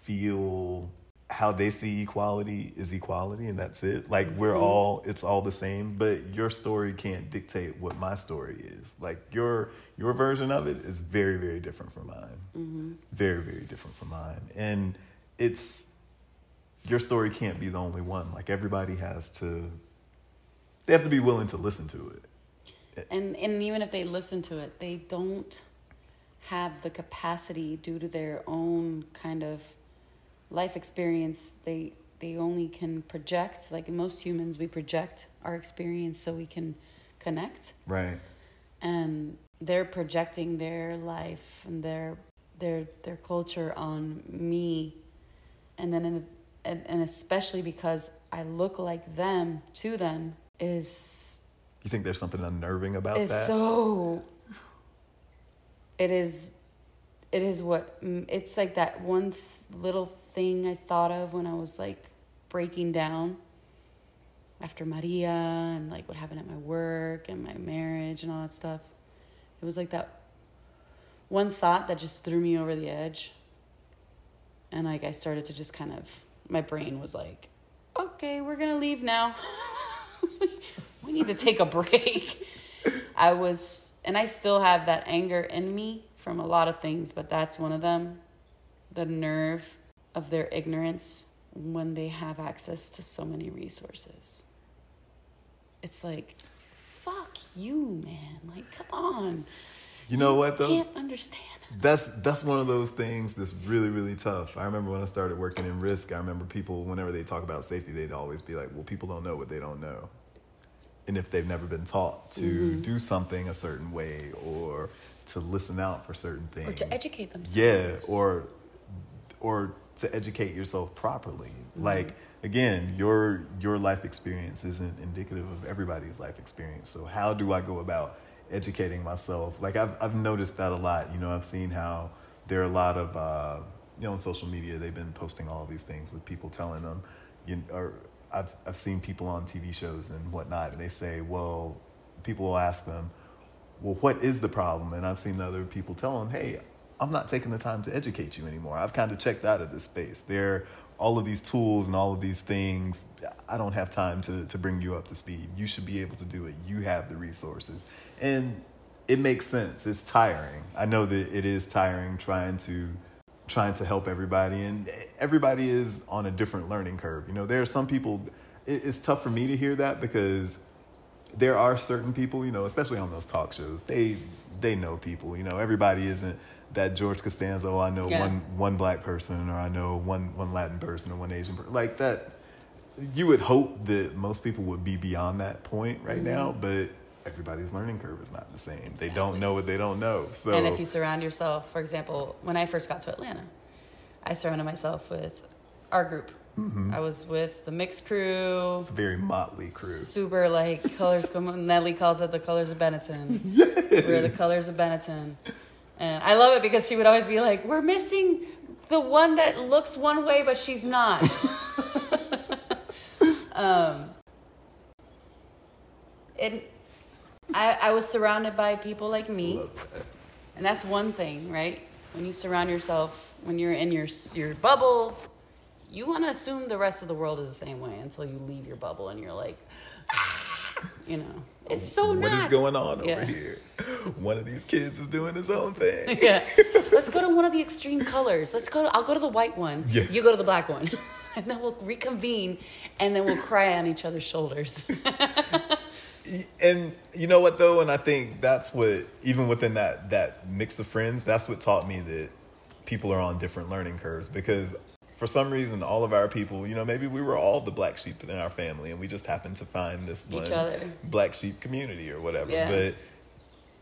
Speaker 3: feel how they see equality is equality and that's it. Like we're mm-hmm. all it's all the same, but your story can't dictate what my story is. Like your your version of it is very very different from mine. Mm-hmm. Very very different from mine. And it's your story can't be the only one. Like everybody has to they have to be willing to listen to it.
Speaker 2: And and even if they listen to it they don't have the capacity due to their own kind of life experience. They they only can project like most humans we project our experience so we can connect.
Speaker 3: Right.
Speaker 2: and they're projecting their life and their their their culture on me. And then in, and, and especially because I look like them to them is
Speaker 3: You think there's something unnerving about
Speaker 2: is
Speaker 3: that?
Speaker 2: so it is it is what mm, it's like that one th- little thing i thought of when i was like breaking down after maria and like what happened at my work and my marriage and all that stuff. It was like that one thought that just threw me over the edge. And like i started to just kind of my brain was like okay we're gonna leave now [laughs] we need to take a [laughs] break I was, and I still have that anger in me from a lot of things, but that's one of them. The nerve of their ignorance when they have access to so many resources. It's like, fuck you, man. Like, come on.
Speaker 3: You know what though?
Speaker 2: Can't understand.
Speaker 3: That's that's one of those things that's really really tough. I remember when I started working in risk. I remember people whenever they talk about safety, they'd always be like, "Well, people don't know what they don't know," and if they've never been taught to
Speaker 2: Mm-hmm.
Speaker 3: do something a certain way or to listen out for certain things,
Speaker 2: Or to educate themselves.
Speaker 3: yeah, or or to educate yourself properly.
Speaker 2: Mm-hmm.
Speaker 3: Like again, your your life experience isn't indicative of everybody's life experience. So how do I go about educating myself? Like I've I've noticed that a lot. You know, I've seen how there are a lot of uh, you know on social media they've been posting all these things with people telling them you or I've I've seen people on TV shows and whatnot and they say, well, people will ask them, well, what is the problem? And I've seen other people tell them, hey, I'm not taking the time to educate you anymore. I've kind of checked out of this space. There are all of these tools and all of these things. I don't have time to, to bring you up to speed. You should be able to do it. You have the resources. And it makes sense. It's tiring. I know that it is tiring trying to trying to help everybody and everybody is on a different learning curve. You know, there are some people it's tough for me to hear that because there are certain people, you know, especially on those talk shows, they they know people. You know, everybody isn't that George Costanza. Oh, I know
Speaker 2: Yeah.
Speaker 3: one one black person, or I know one one Latin person, or one Asian person. Like that, you would hope that most people would be beyond that point right
Speaker 2: Mm-hmm.
Speaker 3: now, but everybody's learning curve is not the same. They don't know what they don't know. So
Speaker 2: And if you surround yourself, for example, when I first got to Atlanta, I surrounded myself with our group. I was with the mixed crew,
Speaker 3: it's a very motley crew.
Speaker 2: super like colors. come- Nelly calls it the colors of Benetton. [laughs] We're the colors of Benetton, and I love it because she would always be like, "We're missing the one that looks one way, but she's not." [laughs] [laughs] um, and I, I was surrounded by people like me, and that's one thing, right? When you surround yourself, when you're in your your bubble, you want to assume the rest of the world is the same way until you leave your bubble and you're like, ah, you know, it's so
Speaker 3: What is
Speaker 2: not.
Speaker 3: going on
Speaker 2: Yeah.
Speaker 3: over here? One of these kids is doing his own thing. [laughs]
Speaker 2: yeah. Let's go to one of the extreme colors. Let's go to, I'll go to the white one.
Speaker 3: Yeah.
Speaker 2: You go to the black one. [laughs] and then we'll reconvene and then we'll cry on each other's shoulders. [laughs]
Speaker 3: And you know what though, and I think that's what even within that that mix of friends, that's what taught me that people are on different learning curves because for some reason all of our people, you know, maybe we were all the black sheep in our family and we just happened to find this
Speaker 2: Each
Speaker 3: one
Speaker 2: other.
Speaker 3: black sheep community or whatever.
Speaker 2: Yeah.
Speaker 3: But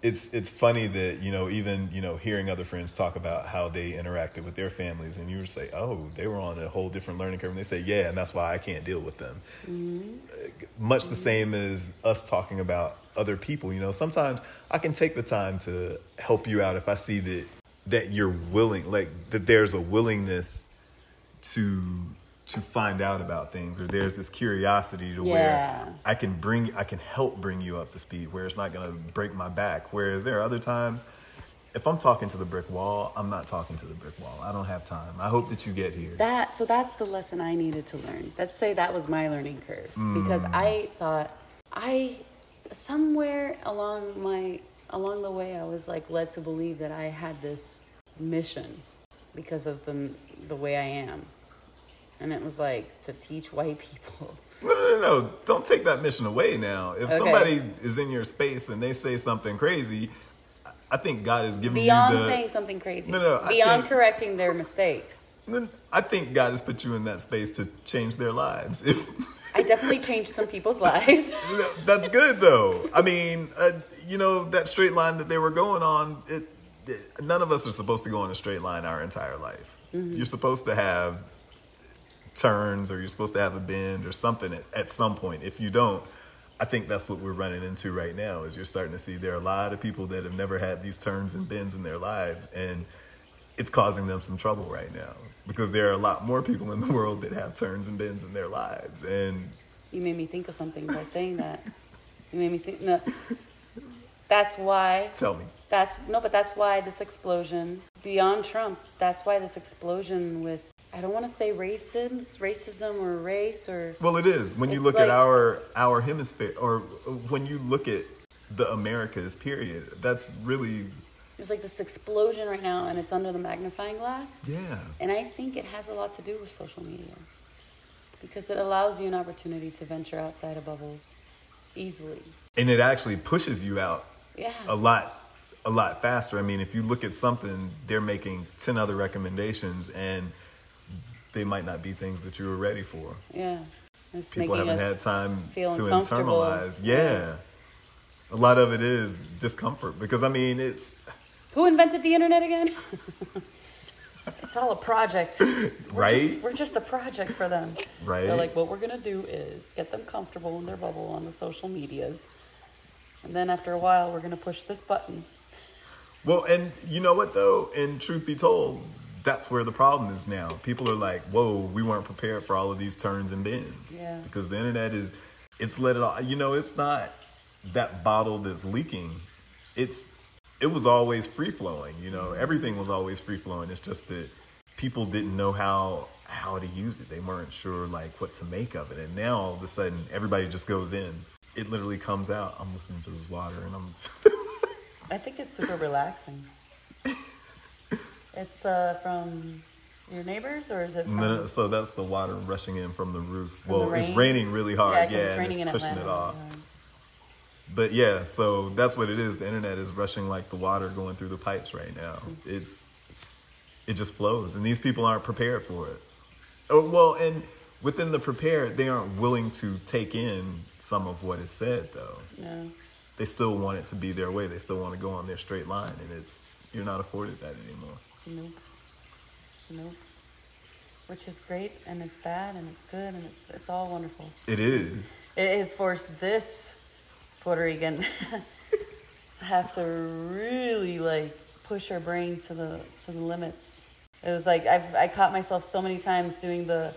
Speaker 3: it's it's funny that you know even you know hearing other friends talk about how they interacted with their families and you would say oh they were on a whole different learning curve. And they say yeah and that's why i can't deal with them. Uh, much the same as us talking about other people you know sometimes i can take the time to help you out if i see that that you're willing like that there's a willingness to to find out about things or there's this curiosity to
Speaker 2: Yeah.
Speaker 3: where I can bring I can help bring you up to speed where it's not going to break my back whereas there are other times if I'm talking to the brick wall I'm not talking to the brick wall I don't have time I hope that you get here
Speaker 2: That so that's the lesson I needed to learn. Let's say that was my learning curve mm. because I thought I somewhere along my along the way I was like led to believe that I had this mission because of the the way I am. And it was like to teach white people. [laughs]
Speaker 3: no no no no don't take that mission away now if
Speaker 2: Okay.
Speaker 3: somebody is in your space and they say something crazy I- think God is giving
Speaker 2: Beyond
Speaker 3: you the
Speaker 2: saying something crazy.
Speaker 3: No, no,
Speaker 2: beyond
Speaker 3: think-
Speaker 2: correcting their mistakes.
Speaker 3: I think God has put you in that space to change their lives if [laughs]
Speaker 2: I definitely changed some people's lives. [laughs]
Speaker 3: No, That's good though. I mean, uh, you know that straight line that they were going on. It, it- none of us are supposed to go on a straight line our entire life. You're supposed to have turns, or you're supposed to have a bend, or something at, at some point. If you don't, I think that's what we're running into right now. Is you're starting to see there are a lot of people that have never had these turns and bends in their lives, and it's causing them some trouble right now because there are a lot more people in the world that have turns and bends in their lives, and
Speaker 2: You made me think of something by saying that. You made me think. No, that's why.
Speaker 3: tell me.
Speaker 2: That's no, but that's why this explosion beyond Trump. That's why this explosion with I don't want to say racism, racism or race or
Speaker 3: Well, it is when you look at our our hemisphere, or when you look at the Americas. Period. That's really
Speaker 2: there's like this explosion right now, and it's under the magnifying glass.
Speaker 3: yeah.
Speaker 2: And I think it has a lot to do with social media because it allows you an opportunity to venture outside of bubbles easily.
Speaker 3: And it actually pushes you out
Speaker 2: Yeah.
Speaker 3: a lot a lot faster. I mean, if you look at something, they're making ten other recommendations, and they might not be things that you were ready for.
Speaker 2: Yeah. It's
Speaker 3: People haven't
Speaker 2: us
Speaker 3: had time to
Speaker 2: uncomfortable.
Speaker 3: internalize. Yeah. A lot of it is discomfort because I mean it's
Speaker 2: Who invented the internet again? [laughs] it's all a project. We're
Speaker 3: Right?
Speaker 2: Just, we're just a project for them.
Speaker 3: Right.
Speaker 2: They're like, what we're going to do is get them comfortable in their bubble on the social medias. And then after a while, we're going to push this button.
Speaker 3: Well, and you know what though? And truth be told, that's where the problem is now. People are like, "Whoa, we weren't prepared for all of these turns and bends."
Speaker 2: Yeah.
Speaker 3: Because the internet is, it's let it all. You know, it's not that bottle that's leaking. It's it was always free flowing. You know, mm-hmm. everything was always free flowing. It's just that people didn't know how how to use it. They weren't sure like what to make of it. And now all of a sudden, everybody just goes in. It literally comes out. I'm listening to this water, and I'm. [laughs]
Speaker 2: I think it's super relaxing. [laughs] it's uh, from your neighbors, or is it from?
Speaker 3: No, so that's the water rushing in from the roof.
Speaker 2: From
Speaker 3: well,
Speaker 2: the
Speaker 3: it's raining really hard,
Speaker 2: yeah,
Speaker 3: yeah,
Speaker 2: it's
Speaker 3: and
Speaker 2: raining
Speaker 3: it's
Speaker 2: in
Speaker 3: pushing
Speaker 2: Atlanta.
Speaker 3: it off.
Speaker 2: yeah.
Speaker 3: But yeah, so that's what it is. The internet is rushing like the water going through the pipes right now. It's it just flows, and these people aren't prepared for it. Oh well, and within the prepared, they aren't willing to take in some of what is said though.
Speaker 2: No.
Speaker 3: They still want it to be their way. They still want to go on their straight line, and it's you're not afforded that anymore.
Speaker 2: Nope. Nope. Which is great, and it's bad, and it's good, and it's it's all wonderful.
Speaker 3: It is.
Speaker 2: It has forced this Puerto Rican [laughs] to have to really like push her brain to the to the limits. It was like I've I caught myself so many times doing the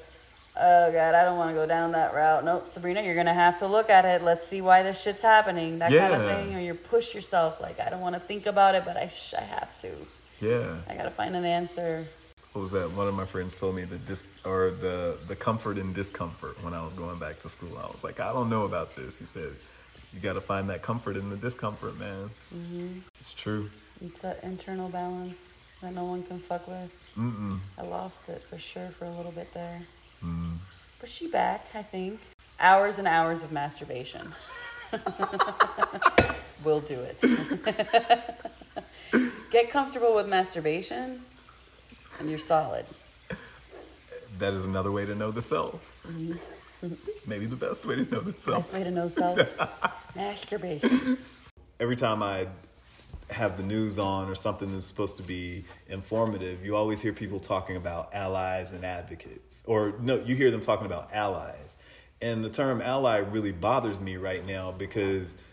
Speaker 2: Oh God, I don't want to go down that route. Nope, Sabrina, you're gonna have to look at it. Let's see why this shit's happening. That kind of thing, or you push yourself. Like I don't want to think about it, but I sh- I have to.
Speaker 3: Yeah.
Speaker 2: I gotta find an answer.
Speaker 3: What was that? One of my friends told me the dis or the the comfort and discomfort when I was going back to school. I was like, I don't know about this. He said, you got to find that comfort in the discomfort, man.
Speaker 2: Mm-hmm.
Speaker 3: It's true.
Speaker 2: It's that internal balance that no one can fuck with.
Speaker 3: Mm-mm.
Speaker 2: I lost it for sure for a little bit there.
Speaker 3: Mm.
Speaker 2: But she back, I think. Hours and hours of masturbation. [laughs] we'll do it. [laughs] Get comfortable with masturbation, and you're solid.
Speaker 3: That is another way to know the self.
Speaker 2: Mm-hmm. [laughs]
Speaker 3: Maybe the best way to know the self.
Speaker 2: Best way to know self [laughs] masturbation.
Speaker 3: every time I have the news on or something that's supposed to be informative, you always hear people talking about allies and advocates. Or no, you hear them talking about allies. And the term ally really bothers me right now because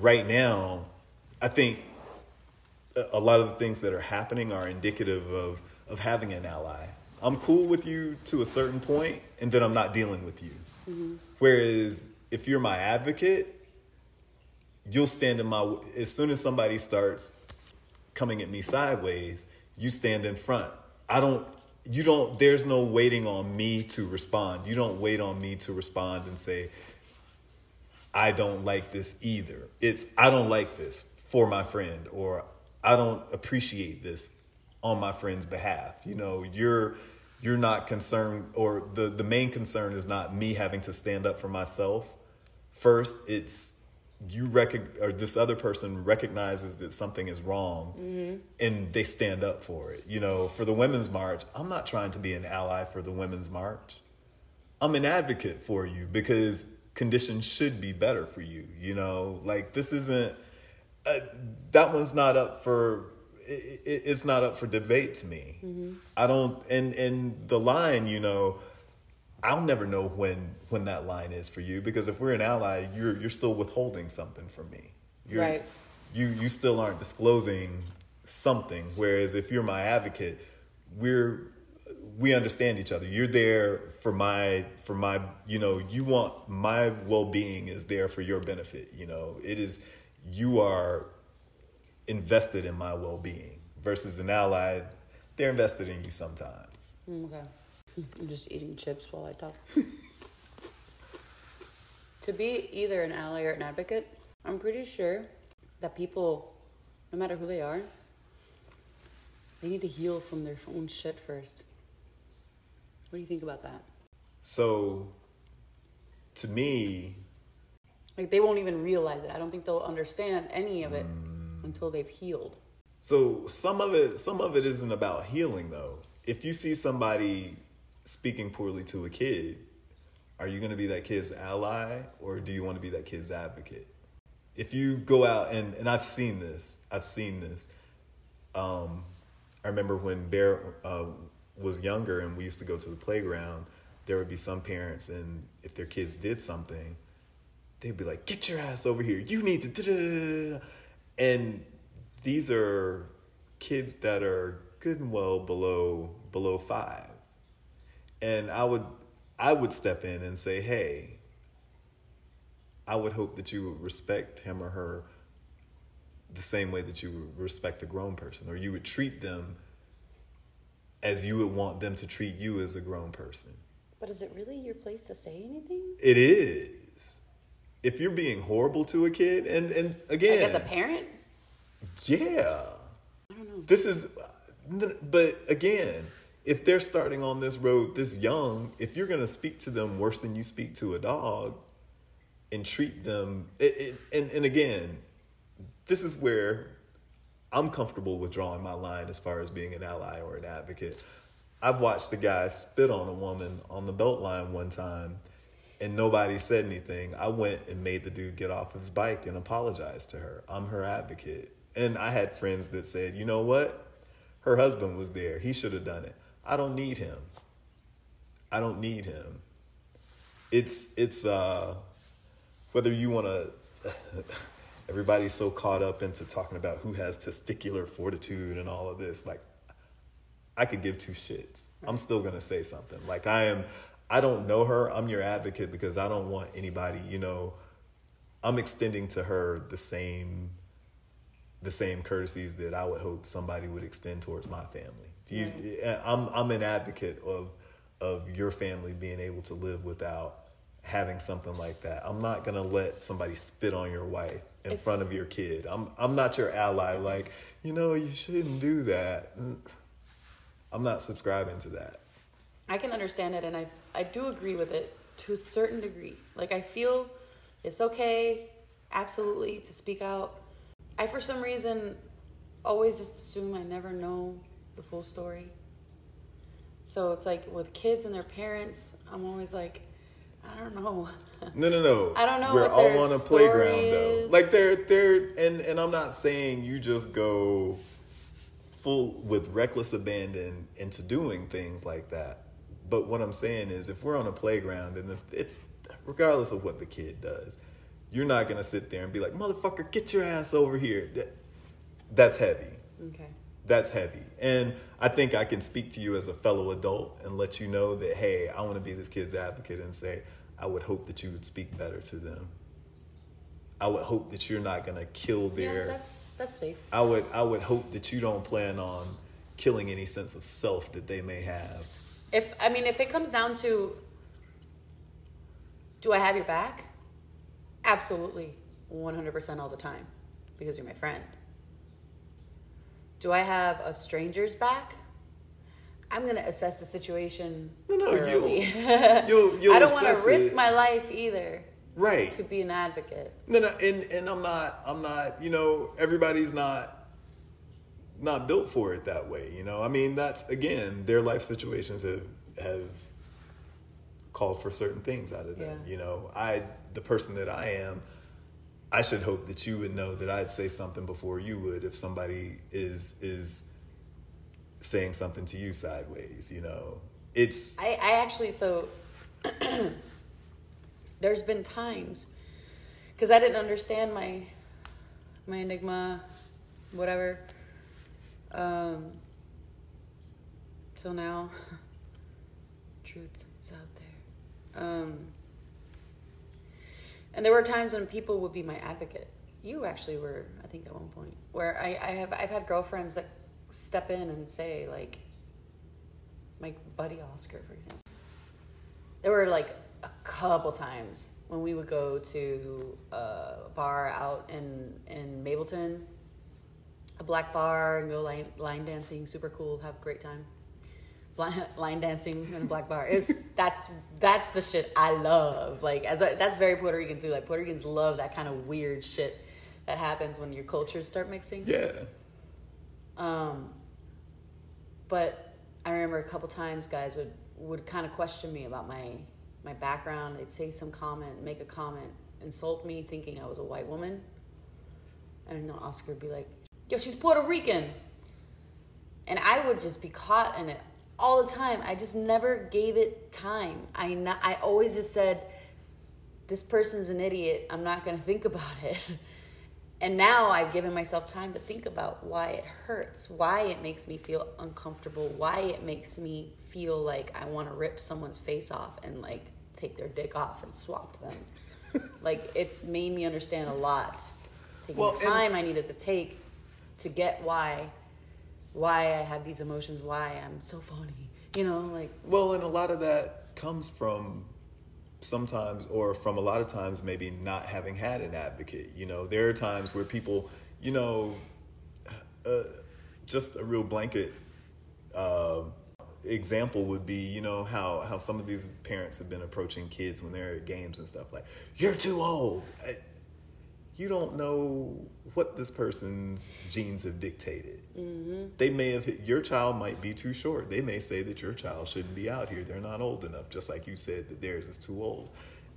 Speaker 3: right now, I think a- lot of the things that are happening are indicative of, of having an ally. I'm cool with you to a certain point, and then I'm not dealing with you. Mm-hmm. Whereas if you're my advocate, you'll stand in my as soon as somebody starts coming at me sideways you stand in front i don't you don't there's no waiting on me to respond you don't wait on me to respond and say i don't like this either it's i don't like this for my friend or i don't appreciate this on my friend's behalf. You know you're you're not concerned or the the main concern is not me having to stand up for myself. First it's you recog- or this other person recognizes that something is wrong mm-hmm. and they stand up for it. You know for the women's march i'm not trying to be an ally for the women's march. I'm an advocate for you because conditions should be better for you you know? Like this isn't uh, that one's not up for it, it, it's not up for debate to me i don't and and the line you know I'll never know when when that line is for you because if we're an ally, you're you're still withholding something from me. You're,
Speaker 2: Right.
Speaker 3: You you still aren't disclosing something. Whereas if you're my advocate, we're we understand each other. You're there for my for my you know you want my well being is there for your benefit. You know it is you are invested in my well being versus an ally. They're invested in you sometimes.
Speaker 2: Okay. I'm just eating chips while I talk. [laughs] to be either an ally or an advocate, I'm pretty sure that people, no matter who they are, they need to heal from their own shit first. What do you think about that?
Speaker 3: So, to me,
Speaker 2: Like they won't even realize it. I don't think they'll understand any of it until they've healed.
Speaker 3: so some of it, some of it isn't about healing though. If you see somebody speaking poorly to a kid, are you going to be that kid's ally or do you want to be that kid's advocate? If you go out and and I've seen this, I've seen this. Um, I remember when Bear uh, was younger and we used to go to the playground. There would be some parents, and if their kids did something, they'd be like, "Get your ass over here! You need to." da-da-da-da-da." And these are kids that are good and well below below five, and I would I would step in and say, "Hey, I would hope that you would respect him or her the same way that you would respect a grown person, or you would treat them as you would want them to treat you as a grown person."
Speaker 2: But is it really your place to say anything?
Speaker 3: It is. If you're being horrible to a kid, and and again,
Speaker 2: Like as a parent?
Speaker 3: yeah,
Speaker 2: I don't know.
Speaker 3: this is. But again, if they're starting on this road this young, if you're gonna speak to them worse than you speak to a dog, and treat them, it, it, and and again, this is where I'm comfortable with drawing my line as far as being an ally or an advocate. I've watched a guy spit on a woman on the belt line one time and nobody said anything. I went and made the dude get off his bike and apologize to her. I'm her advocate. And I had friends that said, you know what? Her husband was there. He should have done it. I don't need him. I don't need him. It's it's uh whether you want to [laughs] everybody's so caught up into talking about who has testicular fortitude and all of this like I could give two shits. I'm still gonna say something. Like I am, I don't know her. I'm your advocate because I don't want anybody, you know, I'm extending to her the same the same courtesies that I would hope somebody would extend towards my family. You, I'm I'm an advocate of of your family being able to live without having something like that. I'm not gonna let somebody spit on your wife in
Speaker 2: It's-
Speaker 3: front of your kid. I'm I'm not your ally. Like you know you shouldn't do that. Mm. I'm not subscribing to that.
Speaker 2: I can understand it, and I I do agree with it to a certain degree. Like I feel it's okay, absolutely, to speak out. I for some reason always just assume I never know the full story. So it's like with kids and their parents, I'm always like, I don't know. [laughs]
Speaker 3: No, no, no.
Speaker 2: I don't know
Speaker 3: We're all on a playground though. Like they're they're and and I'm not saying you just go full with reckless abandon into doing things like that. But what I'm saying is if we're on a playground and if, if regardless of what the kid does, you're not gonna sit there and be like, motherfucker, get your ass over here. That, that's heavy
Speaker 2: okay.
Speaker 3: that's heavy. And I think I can speak to you as a fellow adult and let you know that, hey, I want to be this kid's advocate and say, I would hope that you would speak better to them. I would hope that you're not going to kill
Speaker 2: Yeah,
Speaker 3: their.
Speaker 2: that's that's safe.
Speaker 3: I would I would hope that you don't plan on killing any sense of self that they may have.
Speaker 2: If I mean, if it comes down to, do I have your back? Absolutely, one hundred percent all the time, because you're my friend. Do I have a stranger's back? I'm gonna assess the situation.
Speaker 3: No, no,
Speaker 2: thoroughly.
Speaker 3: you'll, [laughs] you'll
Speaker 2: I don't want to risk
Speaker 3: it.
Speaker 2: my life either
Speaker 3: right.
Speaker 2: to be an advocate.
Speaker 3: No, no, and and I'm not. I'm not. You know, everybody's not not built for it that way. You know, I mean, that's again, their life situations have have called for certain things out of them.
Speaker 2: Yeah.
Speaker 3: You know, I the person that I am. I should hope that you would know that I'd say something before you would if somebody is is saying something to you sideways. You know, it's
Speaker 2: I, I actually so [clears throat] there's been times because I didn't understand my my enigma, whatever. Um, till now, [laughs] truth is out there. Um, and there were times when people would be my advocate. You actually were, I think, at one point where I, I have I've had girlfriends that step in and say like, my buddy Oscar, for example. There were like a couple times when we would go to a bar out in in Mableton, a black bar, and go line, line dancing, super cool, have a great time. Line, [laughs] line dancing in a black bar is [laughs] that's that's the shit I love. Like as a, that's very Puerto Rican too. Like Puerto Ricans love that kind of weird shit that happens when your cultures start mixing.
Speaker 3: yeah.
Speaker 2: Um, but I remember a couple times guys would would kind of question me about my my background. They'd say some comment, make a comment, insult me, thinking I was a white woman. And know, Oscar would be like, "Yo, she's Puerto Rican," and I would just be caught in it all the time. I just never gave it time. I not, I always just said, "This person's an idiot. I'm not gonna think about it." [laughs] And now I've given myself time to think about why it hurts, why it makes me feel uncomfortable, why it makes me feel like I want to rip someone's face off and like take their dick off and swap them. [laughs] like it's made me understand a lot. Taking
Speaker 3: Well,
Speaker 2: the time I needed to take to get why why I have these emotions, why I'm so funny. You know, like
Speaker 3: Well, and a lot of that comes from sometimes, or from a lot of times, maybe not having had an advocate. You know, there are times where people, you know, uh, just a real blanket uh, example would be, you know, how how some of these parents have been approaching kids when they're at games and stuff like, "You're too old." You don't know what this person's genes have dictated. They may have hit, your child might be too short. They may say that your child shouldn't be out here. They're not old enough. Just like you said that theirs is too old.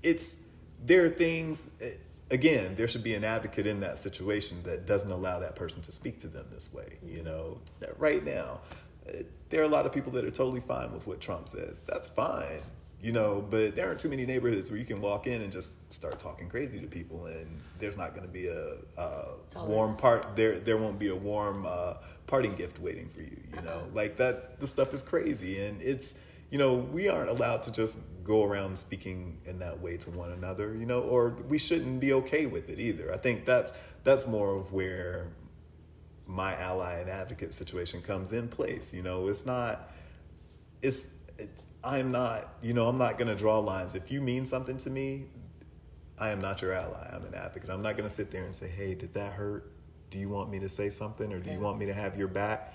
Speaker 3: It's there are things. eh, Again, there should be an advocate in that situation that doesn't allow that person to speak to them this way. You know, right now, eh, there are a lot of people that are totally fine with what Trump says. That's fine you know but there aren't too many neighborhoods where you can walk in and just start talking crazy to people and there's not going to be a, a warm part there there won't be a warm uh, parting gift waiting for you you know like that the stuff is crazy and it's you know, we aren't allowed to just go around speaking in that way to one another, you know, or we shouldn't be okay with it either. I think that's that's more of where my ally and advocate situation comes in place. You know, it's not it's it, I'm not, you know, I'm not going to draw lines. If you mean something to me, I am not your ally. I'm an advocate. I'm not going to sit there and say, "Hey, did that hurt? Do you want me to say something or do you want me to have your back?"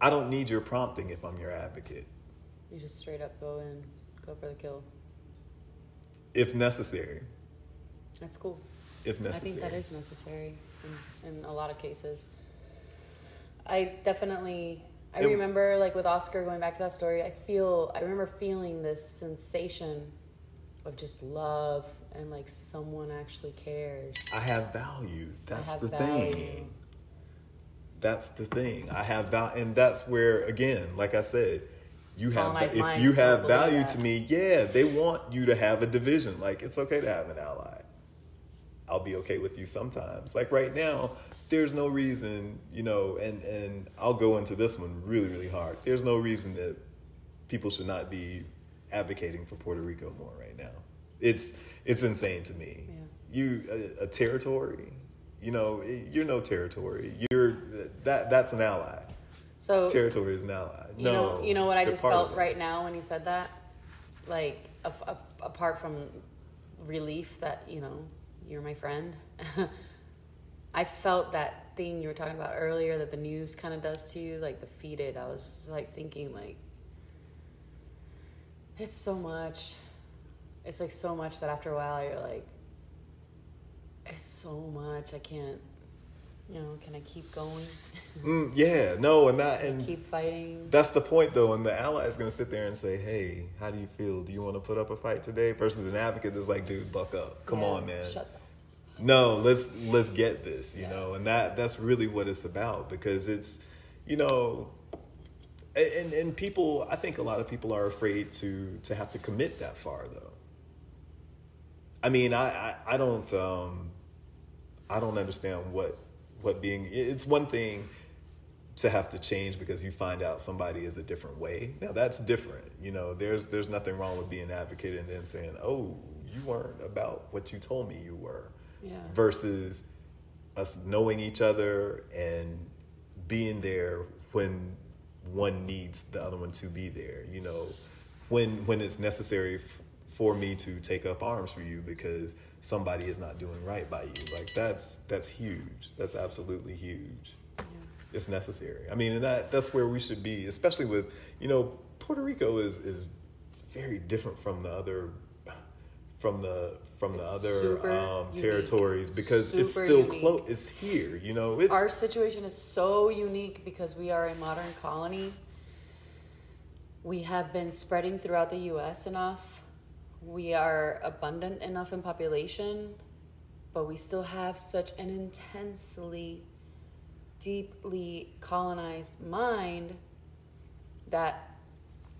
Speaker 3: I don't need your prompting if I'm your advocate.
Speaker 2: You just straight up go in, go for the kill.
Speaker 3: If necessary.
Speaker 2: That's cool.
Speaker 3: If necessary.
Speaker 2: I think that is necessary in, in a lot of cases. I definitely I
Speaker 3: And-
Speaker 2: remember like with Oscar going back to that story, I feel I remember feeling this sensation of just love and like someone actually cares.
Speaker 3: I have value. That's
Speaker 2: have
Speaker 3: the
Speaker 2: value.
Speaker 3: thing. That's the thing. I have value, and that's where again, like I said, you have
Speaker 2: Colonized
Speaker 3: if you have value
Speaker 2: that.
Speaker 3: to me. Yeah, they want you to have a division. Like it's okay to have an ally. I'll be okay with you sometimes. Like right now, there's no reason, you know, and and I'll go into this one really really hard. There's no reason that people should not be advocating for Puerto Rico more right now. It's it's insane to me.
Speaker 2: Yeah.
Speaker 3: You a, a territory, you know, you're no territory. You're that that's an ally.
Speaker 2: So
Speaker 3: Territory is an ally.
Speaker 2: You
Speaker 3: no,
Speaker 2: know, you know what I just felt right now when you said that, like a, a, apart from relief that you know you're my friend, [laughs] I felt that thing you were talking about earlier that the news kind of does to you, like defeated. I was like thinking like it's so much. It's like so much that after a while you're like, it's so much. I can't. You know, can I keep going? [laughs]
Speaker 3: Mm, yeah, no, and that and
Speaker 2: keep fighting?
Speaker 3: That's the point, though, and the ally is going to sit there and say, "Hey, how do you feel? Do you want to put up a fight today?" Versus an advocate that's like, "Dude, buck up. Come
Speaker 2: Yeah,
Speaker 3: on, man.
Speaker 2: Shut
Speaker 3: No, let's let's get this." You
Speaker 2: Yeah.
Speaker 3: know, and that that's really what it's about because it's, you know, and and people. I think a lot of people are afraid to to have to commit that far, though. I mean, I I, I don't um, I don't understand what what being. It's one thing to have to change because you find out somebody is a different way. Now that's different. You know, there's there's nothing wrong with being an advocate and then saying, "Oh, you weren't about what you told me you were."
Speaker 2: Yeah.
Speaker 3: Versus us knowing each other and being there when one needs the other one to be there. You know, when when it's necessary f- for me to take up arms for you because somebody is not doing right by you. Like that's that's huge. That's absolutely huge it's necessary. I mean, and that that's where we should be, especially with you know Puerto Rico is is very different from the other from the from the
Speaker 2: It's
Speaker 3: other um, territories because it's still close. It's here, you know. It's
Speaker 2: Our situation is so unique because we are a modern colony. We have been spreading throughout the US enough. We are abundant enough in population, but we still have such an intensely, deeply colonized mind that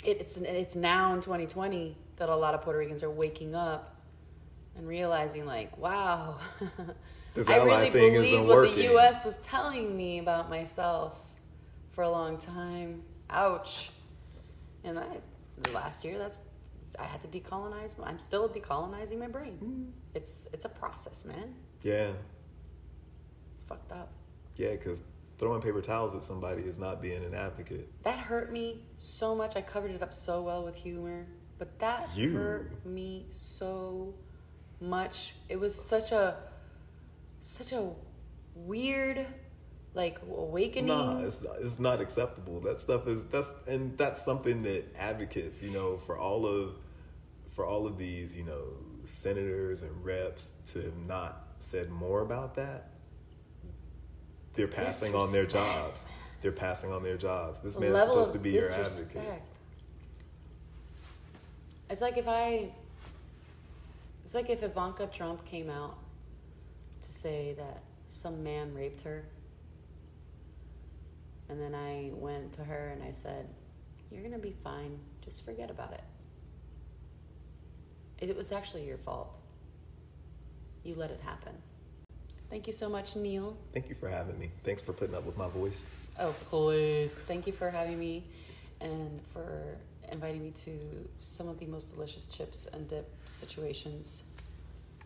Speaker 2: it- it's it's now in 2020 that a lot of Puerto Ricans are waking up and realizing like, wow, [laughs]
Speaker 3: This
Speaker 2: I really
Speaker 3: thing
Speaker 2: believed what
Speaker 3: working.
Speaker 2: the U.S. was telling me about myself for a long time. Ouch! And I, last year, that's I had to decolonize. I'm still decolonizing my brain.
Speaker 3: Hmm.
Speaker 2: It's it's a process, man.
Speaker 3: yeah,
Speaker 2: It's fucked up.
Speaker 3: yeah, because throwing paper towels at somebody is not being an advocate.
Speaker 2: That hurt me so much. I covered it up so well with humor, but that
Speaker 3: You.
Speaker 2: hurt me so much. It was such a such a weird like awakening.
Speaker 3: Nah, it's not, it's not acceptable. That stuff is that's and that's something that advocates, you know, for all of for all of these, you know, senators and reps to have not said more about that. They're passing on their jobs. They're passing on their jobs. This
Speaker 2: The
Speaker 3: man is supposed to be your advocate.
Speaker 2: It's like if I. It's like if Ivanka Trump came out to say that some man raped her. And then I went to her and I said, You're going to be fine. Just forget about it. It was actually your fault. You let it happen. Thank you so much, Neill.
Speaker 3: Thank you for having me. Thanks for putting up with my voice.
Speaker 2: Oh, please. Thank you for having me and for inviting me to some of the most delicious chips and dip situations.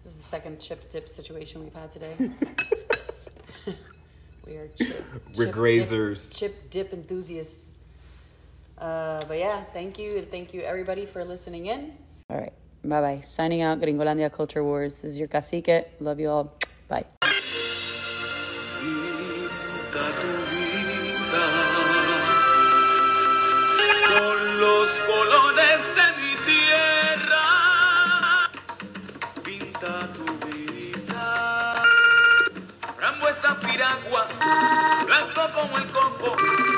Speaker 2: This is the second chip dip situation we've had today. [laughs] we are chip,
Speaker 3: We're
Speaker 2: chip
Speaker 3: grazers.
Speaker 2: Dip, chip dip enthusiasts. Uh, but yeah, thank you and thank you everybody for listening in. All right, bye bye. Signing out, Gringolandia Culture Wars. This is your cacique. Love you all.
Speaker 1: agua, blanco como el coco.